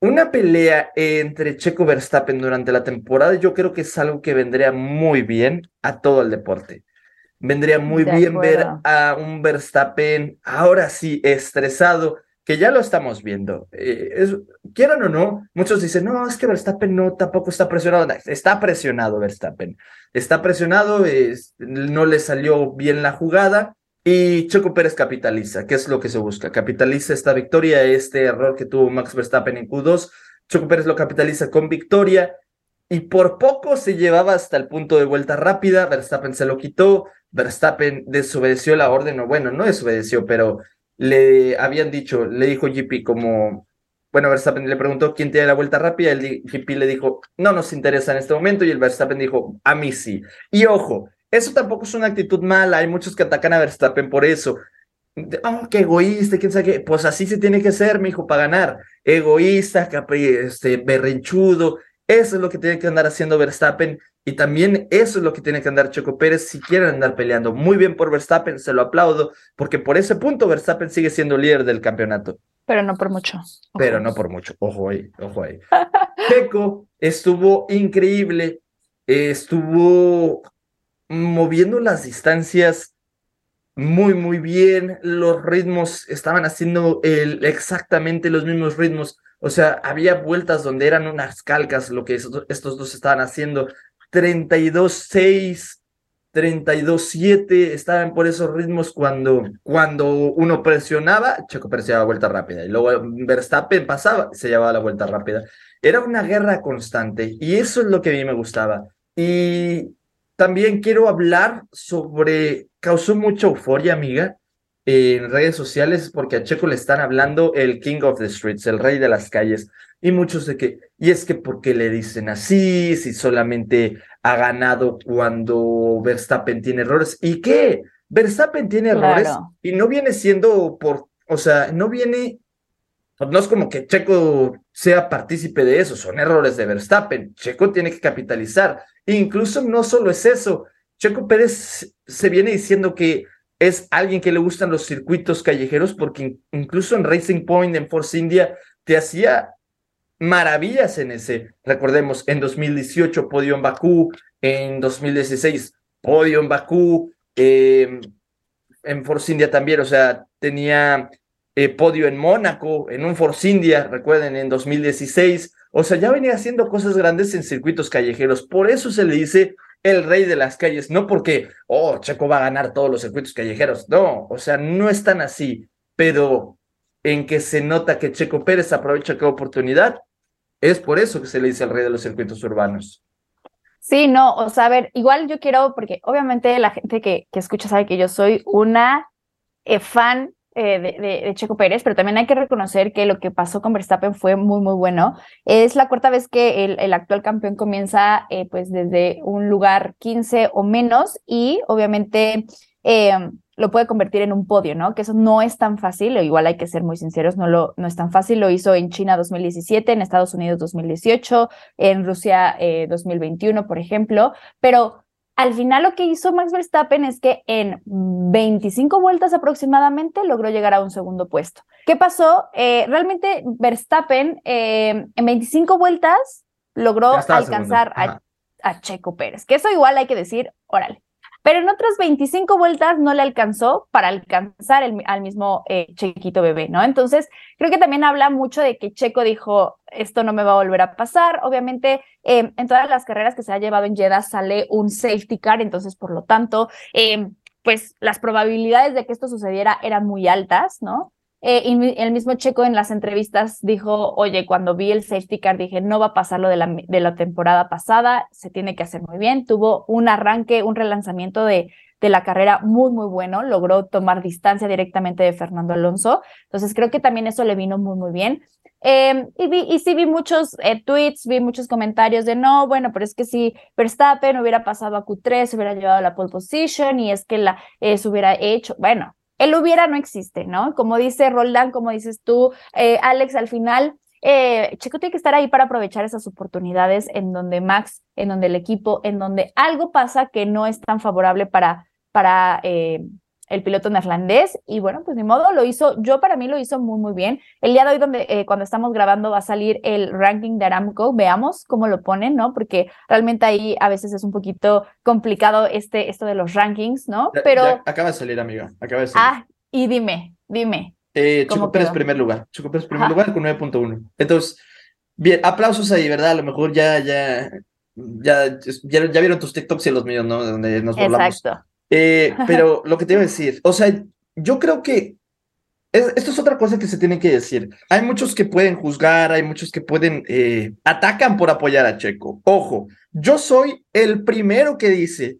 una pelea entre Checo Verstappen durante la temporada, yo creo que es algo que vendría muy bien a todo el deporte. Vendría muy De bien ver a un Verstappen ahora sí estresado, que ya lo estamos viendo. Eh, es- quieran o no, muchos dicen, no, es que Verstappen no, tampoco está presionado. Está presionado Verstappen. Está presionado, es- no le salió bien la jugada y Checo Pérez capitaliza, que es lo que se busca. Capitaliza esta victoria, este error que tuvo Max Verstappen en Q2. Checo Pérez lo capitaliza con victoria y por poco se llevaba hasta el punto de vuelta rápida. Verstappen se lo quitó. Verstappen desobedeció la orden, o bueno, no desobedeció, pero le habían dicho, le dijo GP como, bueno, Verstappen le preguntó quién tiene la vuelta rápida, el GP le dijo, no nos interesa en este momento, y el Verstappen dijo, a mí sí. Y ojo, eso tampoco es una actitud mala, hay muchos que atacan a Verstappen por eso. Oh, qué egoísta, quién sabe qué. Pues así se tiene que ser, mi hijo, para ganar. Egoísta, capri, este, berrinchudo. Eso es lo que tiene que andar haciendo Verstappen. Y también eso es lo que tiene que andar Checo Pérez si quieren andar peleando. Muy bien por Verstappen, se lo aplaudo, porque por ese punto Verstappen sigue siendo líder del campeonato, Pero no por mucho. pero no por mucho. Ojo ahí, ojo ahí. Checo estuvo increíble, eh, estuvo moviendo las distancias muy, muy bien. Los ritmos estaban haciendo el, exactamente los mismos ritmos. O sea, había vueltas donde eran unas calcas lo que estos, dos estaban haciendo. 32-6, 32-7, estaban por esos ritmos cuando, cuando uno presionaba, Checo llevaba vuelta rápida. Y luego Verstappen pasaba, se llevaba la vuelta rápida. Era una guerra constante y eso es lo que a mí me gustaba. Y también quiero hablar sobre, causó mucha euforia, amiga, en redes sociales porque a Checo le están hablando el King of the Streets, el rey de las calles. Y muchos de que, y es que porque le dicen así, si solamente ha ganado cuando Verstappen tiene errores. ¿Y qué? Verstappen tiene errores Claro. y no viene siendo por, o sea, no viene, no es como que Checo sea partícipe de eso, son errores de Verstappen. Checo tiene que capitalizar. Incluso no solo es eso, Checo Pérez se viene diciendo que es alguien que le gustan los circuitos callejeros porque in- incluso en Racing Point, en Force India, te hacía maravillas en ese. Recordemos, en 2018 podio en Bakú, en 2016 podio en Bakú, eh, en Force India también, o sea, tenía eh, podio en Mónaco, en un Force India, recuerden, en 2016. O sea, ya venía haciendo cosas grandes en circuitos callejeros. Por eso se le dice el rey de las calles, no porque, oh, Checo va a ganar todos los circuitos callejeros. No, o sea, no es tan así, pero en que se nota que Checo Pérez aprovecha cada oportunidad, Es por eso que se le dice el rey de los circuitos urbanos. Sí, no, o sea, a ver, igual yo quiero, porque obviamente la gente que, que escucha sabe que yo soy una eh, fan eh, de, de, Checo Pérez, pero también hay que reconocer que lo que pasó con Verstappen fue muy, muy bueno. Es la cuarta vez que el, el actual campeón comienza eh, pues desde un lugar 15 o menos y obviamente lo puede convertir en un podio, ¿no? Que eso no es tan fácil, o igual hay que ser muy sinceros, no, lo, no es tan fácil. Lo hizo en China 2017, en Estados Unidos 2018, en Rusia 2021, por ejemplo, pero al final lo que hizo Max Verstappen es que en 25 vueltas aproximadamente logró llegar a un segundo puesto. ¿Qué pasó? Eh, realmente Verstappen eh, en 25 vueltas logró alcanzar a, a, Checo Pérez, que eso igual hay que decir, órale, pero en otras 25 vueltas no le alcanzó para alcanzar al mismo eh, Chequito bebé, ¿no? Entonces, creo que también habla mucho de que Checo dijo, esto no me va a volver a pasar. Obviamente, eh, en todas las carreras que se ha llevado en Jeddah sale un safety car, entonces, por lo tanto, eh, pues las probabilidades de que esto sucediera eran muy altas, ¿no? Eh, y el mismo Checo en las entrevistas dijo, oye, cuando vi el safety car dije, no va a pasar lo de la, de la temporada pasada, se tiene que hacer muy bien. Tuvo un arranque, un relanzamiento de, de la carrera muy, muy bueno, logró tomar distancia directamente de Fernando Alonso. Entonces creo que también eso le vino muy, muy bien. Eh, y, vi, y sí vi muchos eh, tweets, vi muchos comentarios de no, bueno, pero es que si Verstappen hubiera pasado a Q3, se hubiera llevado la pole position y es que la, se hubiera hecho, bueno, el hubiera no existe, ¿no? Como dice Roldán, como dices tú, eh, Alex, al final, eh, Checo tiene que estar ahí para aprovechar esas oportunidades en donde Max, en donde el equipo, en donde algo pasa que no es tan favorable para, para eh, el piloto neerlandés y bueno, pues ni modo, lo hizo, yo para mí lo hizo muy, muy bien. El día de hoy, donde eh, cuando estamos grabando, va a salir el ranking de Aramco, veamos cómo lo ponen, ¿no? Porque realmente ahí a veces es un poquito complicado este, esto de los rankings, ¿no? Pero... acaba de salir, amiga, acaba de salir. Ah, y dime, dime. Eh, Chico Pérez, primer lugar. Chico Pérez, primer lugar con 9.1. Entonces, bien, aplausos ahí, ¿verdad? A lo mejor ya, ya, ya, ya, ya vieron tus TikToks y los míos, ¿no? Donde nos volamos. Exacto. Eh, pero lo que te iba a decir, o sea, yo creo que esto es otra cosa que se tiene que decir. Hay muchos que pueden juzgar, hay muchos que pueden, eh, atacan por apoyar a Checo. Ojo, yo soy el primero que dice,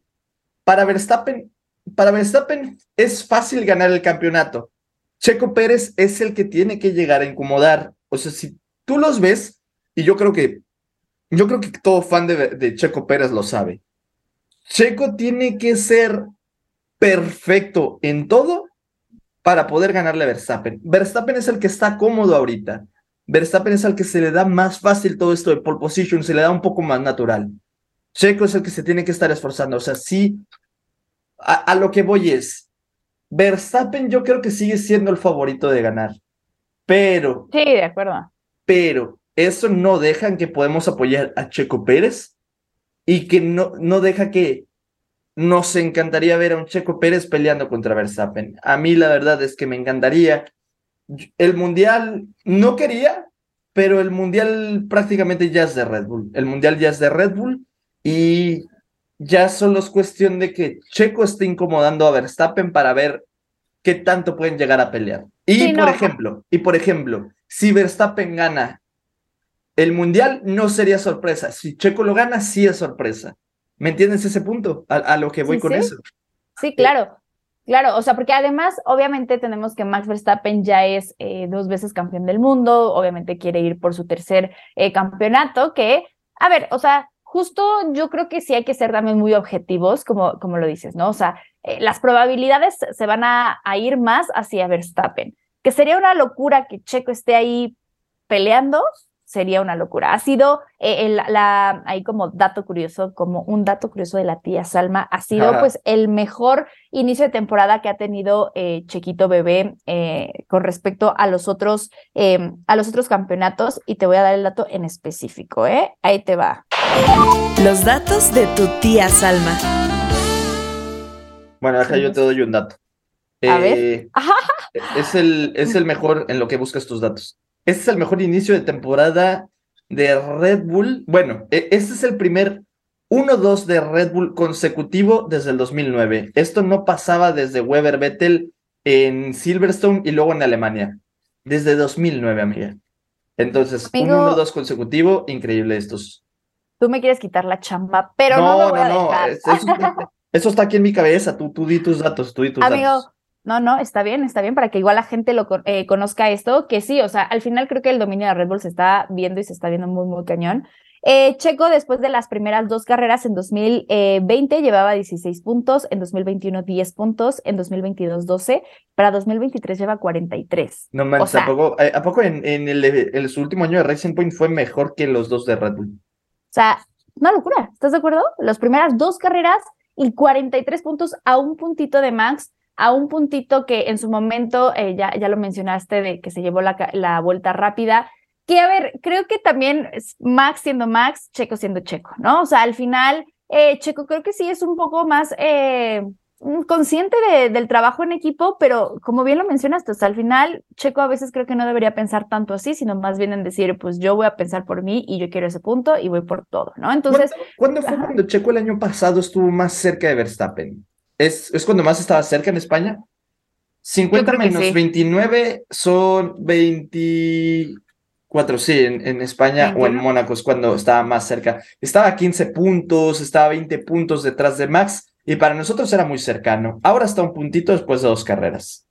para Verstappen, para Verstappen es fácil ganar el campeonato. Checo Pérez es el que tiene que llegar a incomodar. O sea, si tú los ves, y yo creo que, yo creo que todo fan de, de Checo Pérez lo sabe. Checo tiene que ser perfecto en todo para poder ganarle a Verstappen. Verstappen es el que está cómodo ahorita. Verstappen es el que se le da más fácil todo esto de pole position, se le da un poco más natural. Checo es el que se tiene que estar esforzando. O sea, sí, a, lo que voy es, Verstappen yo creo que sigue siendo el favorito de ganar. Pero. Sí, de acuerdo. Pero eso no deja que podemos apoyar a Checo Pérez y que no, no deja que nos encantaría ver a un Checo Pérez peleando contra Verstappen. A mí la verdad es que me encantaría. El Mundial no quería, pero el Mundial prácticamente ya es de Red Bull. El Mundial ya es de Red Bull y ya solo es cuestión de que Checo esté incomodando a Verstappen para ver qué tanto pueden llegar a pelear. Y por ejemplo, y por ejemplo, si Verstappen gana el Mundial no sería sorpresa. Si Checo lo gana, sí es sorpresa. ¿Me entiendes ese punto? A, lo que voy con eso. Sí, claro. Claro, o sea, porque además, obviamente tenemos que Max Verstappen ya es eh, dos veces campeón del mundo, obviamente quiere ir por su tercer eh, campeonato, que, a ver, o sea, justo yo creo que sí hay que ser también muy objetivos, como, como lo dices, ¿no? O sea, eh, las probabilidades se van a, a ir más hacia Verstappen, que sería una locura que Checo esté ahí peleando, sería una locura. Ha sido eh, la, ahí como dato curioso, como un dato curioso de la tía Salma, ha sido pues el mejor inicio de temporada que ha tenido eh, Chequito Bebé eh, con respecto a los otros em, a los otros campeonatos y te voy a dar el dato en específico, ¿eh? Ahí te va. Los datos de tu tía Salma. Bueno, acá yo te doy un dato. A ver. Es el, es el mejor en lo que buscas tus datos. Este es el mejor inicio de temporada de Red Bull. Bueno, e, este es el primer 1-2 de Red Bull consecutivo desde el 2009. Esto no pasaba desde Weber Vettel en Silverstone y luego en Alemania. Desde 2009, amiga. Entonces, Amigo- un 1-2 consecutivo, increíble estos. Tú me quieres quitar la chamba, pero no, lo voy a dejar. es- Eso, *laughs* eso está aquí en mi cabeza. Tú, tú di tus datos, tú di tus Amigo, datos. No, no, está bien, está bien, para que igual la gente lo eh, conozca esto, que sí, o sea, al final creo que el dominio de Red Bull se está viendo y se está viendo muy, muy cañón. Eh, Checo, después de las primeras dos carreras en 2020, llevaba 16 puntos, en 2021 10 puntos, en 2022 12, para 2023 lleva 43. No manches, sea- ¿a poco, ¿a poco en, en el, el- su último año de Racing Point fue mejor que los dos de Red Bull? O sea, una locura, ¿estás de acuerdo? Las primeras dos carreras y 43 puntos a un puntito de Max, a un puntito que en su momento, eh, ya, ya lo mencionaste, de que se llevó la, la vuelta rápida. Que a ver, creo que también Max siendo Max, Checo siendo Checo, ¿no? O sea, al final, eh, Checo creo que sí es un poco más eh, mm, consciente de- del trabajo en equipo, pero como bien lo mencionaste, o sea, al final, Checo a veces creo que no debería pensar tanto así, sino más bien en decir, pues yo voy a pensar por mí y yo quiero ese punto y voy por todo, ¿no? Entonces, ¿Cuándo fue ajá. cuando Checo el año pasado estuvo más cerca de Verstappen? ¿Es, es cuando más estaba cerca en España? 50 creo que menos sí. 29 son 24, sí, en, en España o en 21. Mónaco es cuando estaba más cerca. Estaba a 15 puntos, estaba a 20 puntos detrás de Max y para nosotros era muy cercano. Ahora está un puntito después de dos carreras.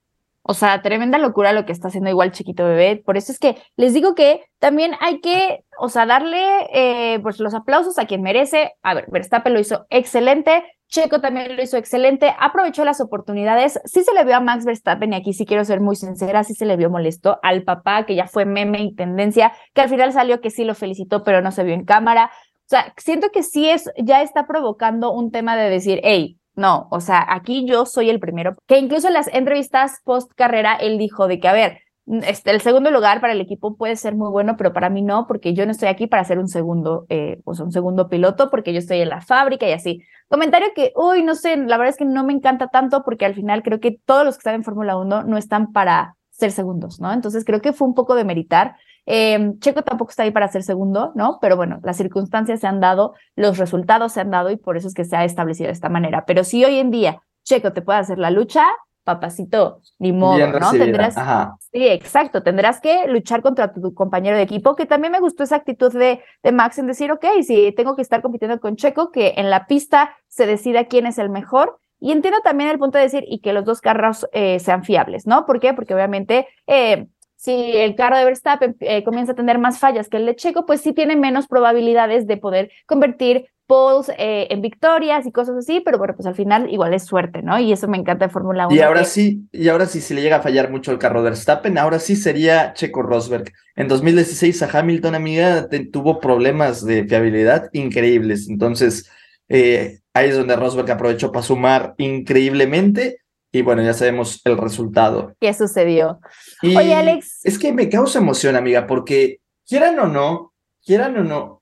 O sea, tremenda locura lo que está haciendo igual Chiquito Bebé. Por eso es que les digo que también hay que, o sea, darle eh, pues los aplausos a quien merece. A ver, Verstappen lo hizo excelente. Checo también lo hizo excelente. Aprovechó las oportunidades. Sí se le vio a Max Verstappen, y aquí sí quiero ser muy sincera, sí se le vio molesto al papá, que ya fue meme y tendencia, que al final salió que sí lo felicitó, pero no se vio en cámara. O sea, siento que sí es, ya está provocando un tema de decir, hey, no, o sea, aquí yo soy el primero. Que incluso en las entrevistas post carrera, él dijo de que, a ver, este, el segundo lugar para el equipo puede ser muy bueno, pero para mí no, porque yo no estoy aquí para ser un segundo, eh, pues un segundo piloto, porque yo estoy en la fábrica y así. Comentario que, uy, no sé, la verdad es que no me encanta tanto, porque al final creo que todos los que están en Fórmula 1 no están para ser segundos, ¿no? Entonces creo que fue un poco de meritar. Eh, Checo tampoco está ahí para ser segundo, ¿no? Pero bueno, las circunstancias se han dado, los resultados se han dado y por eso es que se ha establecido de esta manera. Pero si hoy en día Checo te puede hacer la lucha, papacito, ni modo, Bien ¿no? Tendrás, ajá. sí, exacto, tendrás que luchar contra tu, compañero de equipo, que también me gustó esa actitud de, de Max en decir, ok, si tengo que estar compitiendo con Checo, que en la pista se decida quién es el mejor. Y entiendo también el punto de decir y que los dos carros eh, sean fiables, ¿no? ¿Por qué? Porque obviamente eh, si el carro de Verstappen eh, comienza a tener más fallas que el de Checo, pues sí tiene menos probabilidades de poder convertir poles eh, en victorias y cosas así, pero bueno, pues al final igual es suerte, ¿no? Y eso me encanta de Fórmula 1. Y ahora que- sí, y ahora sí, si le llega a fallar mucho el carro de Verstappen, ahora sí sería Checo Rosberg. En 2016 a Hamilton, amiga, te- tuvo problemas de fiabilidad increíbles. Entonces, eh, ahí es donde Rosberg aprovechó para sumar increíblemente. Y bueno, ya sabemos el resultado. ¿Qué sucedió? Y Oye, Alex. Es que me causa emoción, amiga, porque quieran o no, quieran o no,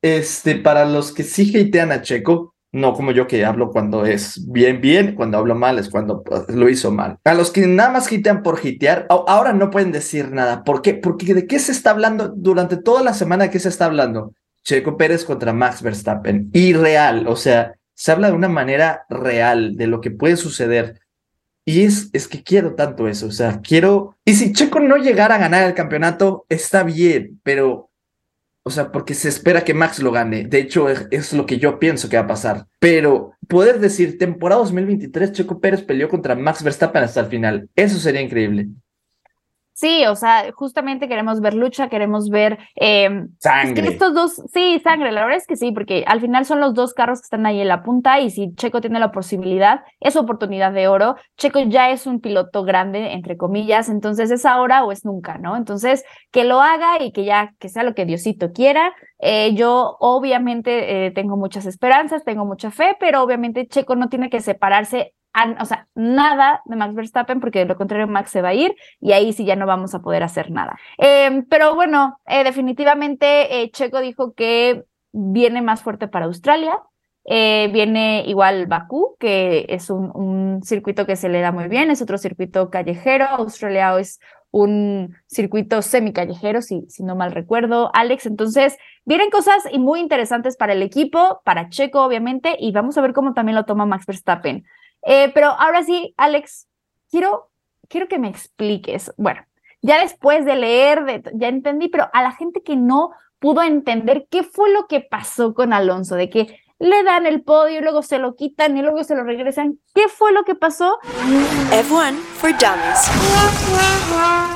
este, para los que sí hatean a Checo, no como yo que hablo cuando es bien, bien, cuando hablo mal es cuando pues, lo hizo mal. A los que nada más hatean por hatear, a- ahora no pueden decir nada. ¿Por qué? Porque ¿de qué se está hablando durante toda la semana? ¿De qué se está hablando? Checo Pérez contra Max Verstappen. Y real, o sea, se habla de una manera real de lo que puede suceder. Y es, es que quiero tanto eso, o sea, quiero... Y si Checo no llegara a ganar el campeonato, está bien, pero... O sea, porque se espera que Max lo gane. De hecho, es, es lo que yo pienso que va a pasar. Pero poder decir, temporada 2023, Checo Pérez peleó contra Max Verstappen hasta el final. Eso sería increíble. Sí, o sea, justamente queremos ver lucha, queremos ver eh, es que Sangre. estos dos, sí, sangre, la verdad es que sí, porque al final son los dos carros que están ahí en la punta y si Checo tiene la posibilidad, es oportunidad de oro. Checo ya es un piloto grande, entre comillas, entonces es ahora o es nunca, ¿no? Entonces, que lo haga y que ya, que sea lo que Diosito quiera. Eh, yo obviamente eh, tengo muchas esperanzas, tengo mucha fe, pero obviamente Checo no tiene que separarse. O sea, nada de Max Verstappen, porque de lo contrario Max se va a ir y ahí sí ya no vamos a poder hacer nada. Eh, pero bueno, eh, definitivamente eh, Checo dijo que viene más fuerte para Australia. Eh, viene igual Bakú, que es un, un circuito que se le da muy bien, es otro circuito callejero. Australia es un circuito semi-callejero, si, si no mal recuerdo, Alex. Entonces, vienen cosas y muy interesantes para el equipo, para Checo, obviamente, y vamos a ver cómo también lo toma Max Verstappen. Eh, pero ahora sí, Alex, quiero, quiero que me expliques. Bueno, ya después de leer, ya entendí, pero a la gente que no pudo entender qué fue lo que pasó con Alonso, de que le dan el podio y luego se lo quitan y luego se lo regresan. ¿Qué fue lo que pasó? F1 for Dummies.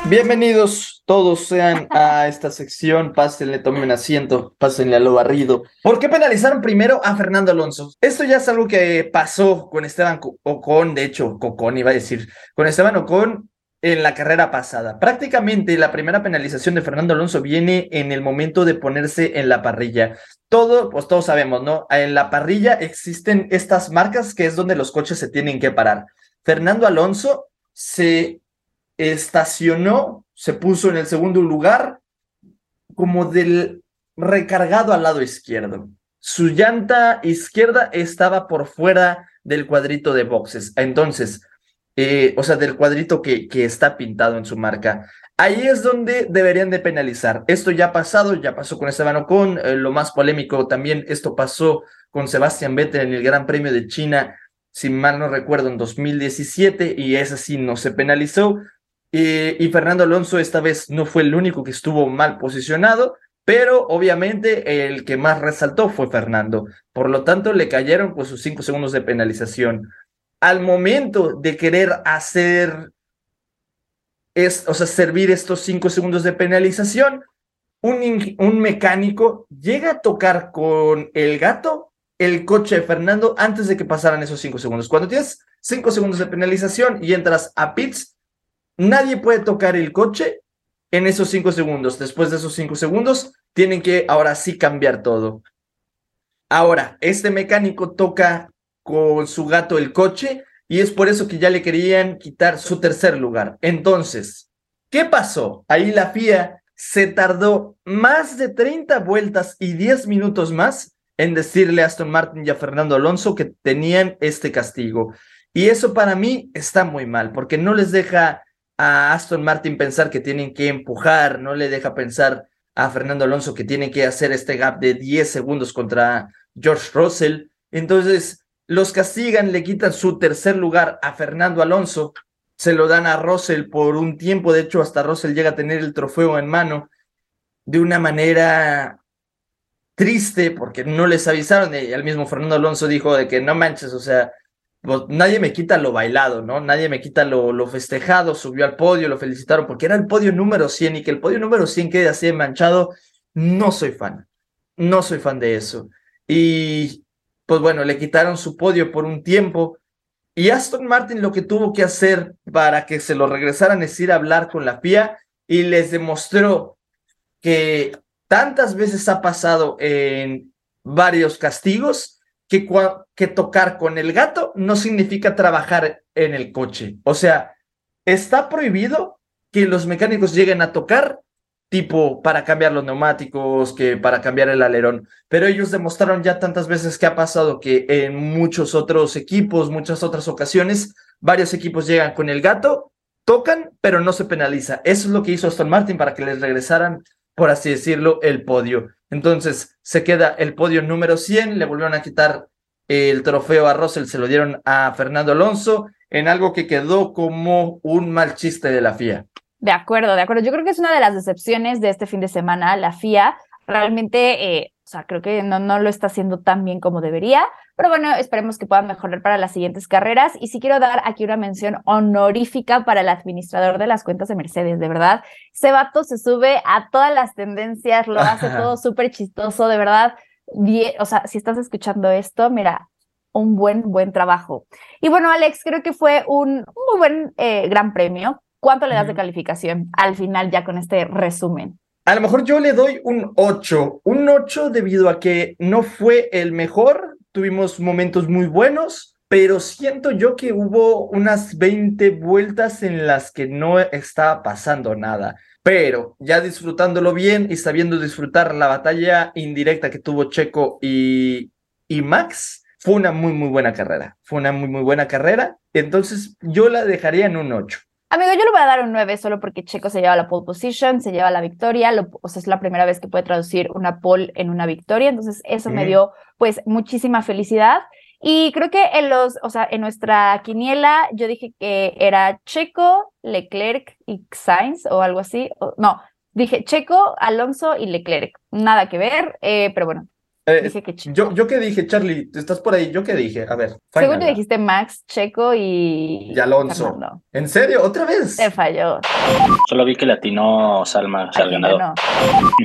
Bienvenidos todos sean a esta sección. Pásenle, tomen asiento, pásenle a lo barrido. ¿Por qué penalizaron primero a Fernando Alonso? Esto ya es algo que pasó con Esteban Ocon, de hecho, Cocón iba a decir, con Esteban Ocon en la carrera pasada. Prácticamente la primera penalización de Fernando Alonso viene en el momento de ponerse en la parrilla. Todo, pues todos sabemos, ¿no? En la parrilla existen estas marcas que es donde los coches se tienen que parar. Fernando Alonso se estacionó, se puso en el segundo lugar como del recargado al lado izquierdo. Su llanta izquierda estaba por fuera del cuadrito de boxes. Entonces, eh, o sea, del cuadrito que, que está pintado en su marca. Ahí es donde deberían de penalizar. Esto ya ha pasado, ya pasó con Esteban Ocon, eh, lo más polémico también, esto pasó con Sebastián Vettel en el Gran Premio de China, si mal no recuerdo, en 2017, y ese sí no se penalizó. y Fernando Alonso esta vez no fue el único que estuvo mal posicionado, pero obviamente el que más resaltó fue Fernando. Por lo tanto, le cayeron pues sus cinco segundos de penalización al momento de querer hacer, es, o sea, servir estos cinco segundos de penalización, un, un mecánico llega a tocar con el gato el coche de Fernando antes de que pasaran esos cinco segundos. Cuando tienes cinco segundos de penalización y entras a pits, nadie puede tocar el coche en esos cinco segundos. Después de esos cinco segundos, tienen que ahora sí cambiar todo. Ahora, este mecánico toca con su gato el coche y es por eso que ya le querían quitar su tercer lugar. Entonces, ¿qué pasó? Ahí la FIA se tardó más de 30 vueltas y 10 minutos más en decirle a Aston Martin y a Fernando Alonso que tenían este castigo. Y eso para mí está muy mal, porque no les deja a Aston Martin pensar que tienen que empujar, no le deja pensar a Fernando Alonso que tiene que hacer este gap de 10 segundos contra George Russell. Entonces, los castigan, le quitan su tercer lugar a Fernando Alonso, se lo dan a Russell por un tiempo, de hecho hasta Russell llega a tener el trofeo en mano. De una manera triste porque no les avisaron. Y el mismo Fernando Alonso dijo de que no manches, o sea, pues, nadie me quita lo bailado, ¿no? Nadie me quita lo, lo festejado, subió al podio, lo felicitaron porque era el podio número 100 y que el podio número 100 quede así manchado, no soy fan, no soy fan de eso. Y pues bueno, le quitaron su podio por un tiempo. Y Aston Martin lo que tuvo que hacer para que se lo regresaran es ir a hablar con la FIA y les demostró que tantas veces ha pasado en varios castigos que, que tocar con el gato no significa trabajar en el coche. O sea, está prohibido que los mecánicos lleguen a tocar tipo para cambiar los neumáticos, que para cambiar el alerón, pero ellos demostraron ya tantas veces que ha pasado que en muchos otros equipos, muchas otras ocasiones, varios equipos llegan con el gato, tocan, pero no se penaliza. Eso es lo que hizo Aston Martin para que les regresaran, por así decirlo, el podio. Entonces se queda el podio número 100, le volvieron a quitar el trofeo a Russell, se lo dieron a Fernando Alonso en algo que quedó como un mal chiste de la FIA. De acuerdo, de acuerdo. Yo creo que es una de las decepciones de este fin de semana. La FIA realmente, eh, o sea, creo que no, no lo está haciendo tan bien como debería, pero bueno, esperemos que puedan mejorar para las siguientes carreras. Y sí quiero dar aquí una mención honorífica para el administrador de las cuentas de Mercedes, de verdad. Ese vato se sube a todas las tendencias, lo hace todo súper chistoso, de verdad. o sea, si estás escuchando esto, mira, un buen, buen trabajo. Y bueno, Alex, creo que fue un, muy buen eh, gran premio. ¿Cuánto le das de calificación al final ya con este resumen? A lo mejor yo le doy un 8, un 8 debido a que no fue el mejor, tuvimos momentos muy buenos, pero siento yo que hubo unas 20 vueltas en las que no estaba pasando nada. Pero ya disfrutándolo bien y sabiendo disfrutar la batalla indirecta que tuvo Checo y, y Max, fue una muy, muy buena carrera. Fue una muy, muy buena carrera. Entonces yo la dejaría en un 8. Amigo, yo le voy a dar un 9 solo porque Checo se lleva la pole position, se lleva la victoria, o sea, es la primera vez que puede traducir una pole en una victoria, entonces eso me dio pues muchísima felicidad. Y creo que en los, o sea, en nuestra quiniela yo dije que era Checo, Leclerc y Sainz o algo así. O, no, dije Checo, Alonso y Leclerc. Nada que ver, eh, pero bueno. Eh, dije que Checo. yo, yo qué dije, Charlie, estás por ahí, yo qué dije, a ver. Según dijiste Max, Checo y, Y Alonso. Fernando. ¿En serio? ¿Otra vez? Te falló. Solo vi que latinó Salma, o sea, al ganador.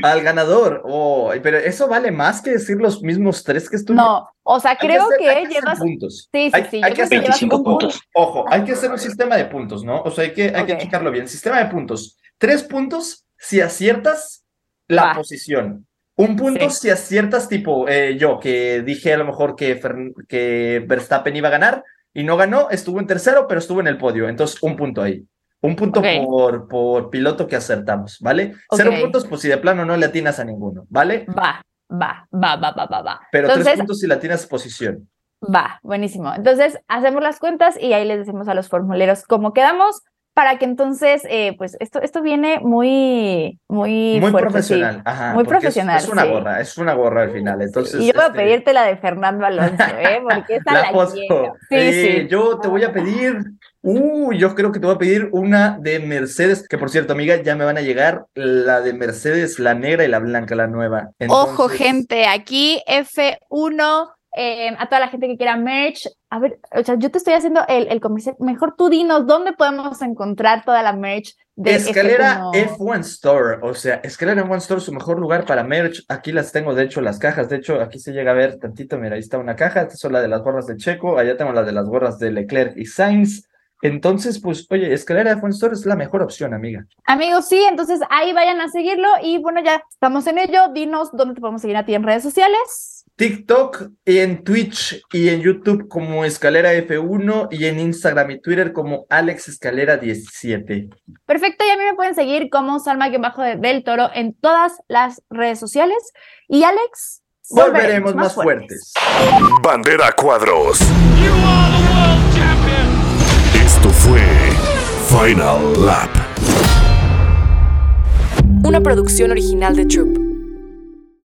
Al ganador. Oh, pero eso vale más que decir los mismos tres que estuvieron. No, o sea, Hay que creo hacer- que, hay que hacer llevas. puntos. Sí, sí, Hay- sí. hay yo que hacer llevas 25 un punto. puntos. Ojo, hay que hacer un sistema de puntos, ¿no? O sea, hay que, hay que checarlo bien. Sistema de puntos. Tres puntos si aciertas la Va. posición. Un punto Sí. si aciertas, tipo eh, yo, que dije a lo mejor que, que Verstappen iba a ganar y no ganó, estuvo en tercero, pero estuvo en el podio. Entonces, un punto ahí. Un punto por, por piloto que acertamos, ¿vale? Cero puntos, pues si de plano no le atinas a ninguno, ¿vale? Va, va, va, va, va, va, va. Pero tres Entonces, puntos si le atinas posición. Va, buenísimo. Entonces, hacemos las cuentas y ahí les decimos a los formuleros cómo quedamos para que entonces, eh, pues esto, esto viene muy, muy, Muy fuerte, sí. profesional, ajá. Muy es- profesional, Es, una sí. gorra, es una gorra al final. Entonces, y yo voy a este, pedirte la de Fernando Alonso, ¿eh? Porque esa la, la. Sí, Eh, sí. Yo te voy a pedir, uh, yo creo que te voy a pedir una de Mercedes, que por cierto, amiga, ya me van a llegar la de Mercedes, la negra y la blanca, la nueva. Ojo, gente, aquí F1, eh, a toda la gente que quiera merch. A ver, o sea, yo te estoy haciendo el, el comercial. Mejor tú dinos dónde podemos encontrar toda la merch de Escalera F1. F1 Store, o sea, Escalera F1 Store, su mejor lugar para merch. Aquí las tengo, de hecho, las cajas. De hecho, aquí se llega a ver tantito. Mira, ahí está una caja. Esta es la de las gorras de Checo. Allá tengo la de las gorras de Leclerc y Sainz. Entonces, pues, oye, Escalera F1 Store es la mejor opción, amiga. Amigos, sí, entonces ahí vayan a seguirlo y bueno, ya estamos en ello. Dinos dónde te podemos seguir a ti en redes sociales. TikTok y en Twitch y en YouTube como Escalera F1 y en Instagram y Twitter como Alex Escalera 17. Perfecto, y a mí me pueden seguir como Salma bajo del Toro en todas las redes sociales. Y Alex, Volveremos más fuertes. Bandera Cuadros. Esto fue Final Lap. Una producción original de Troop.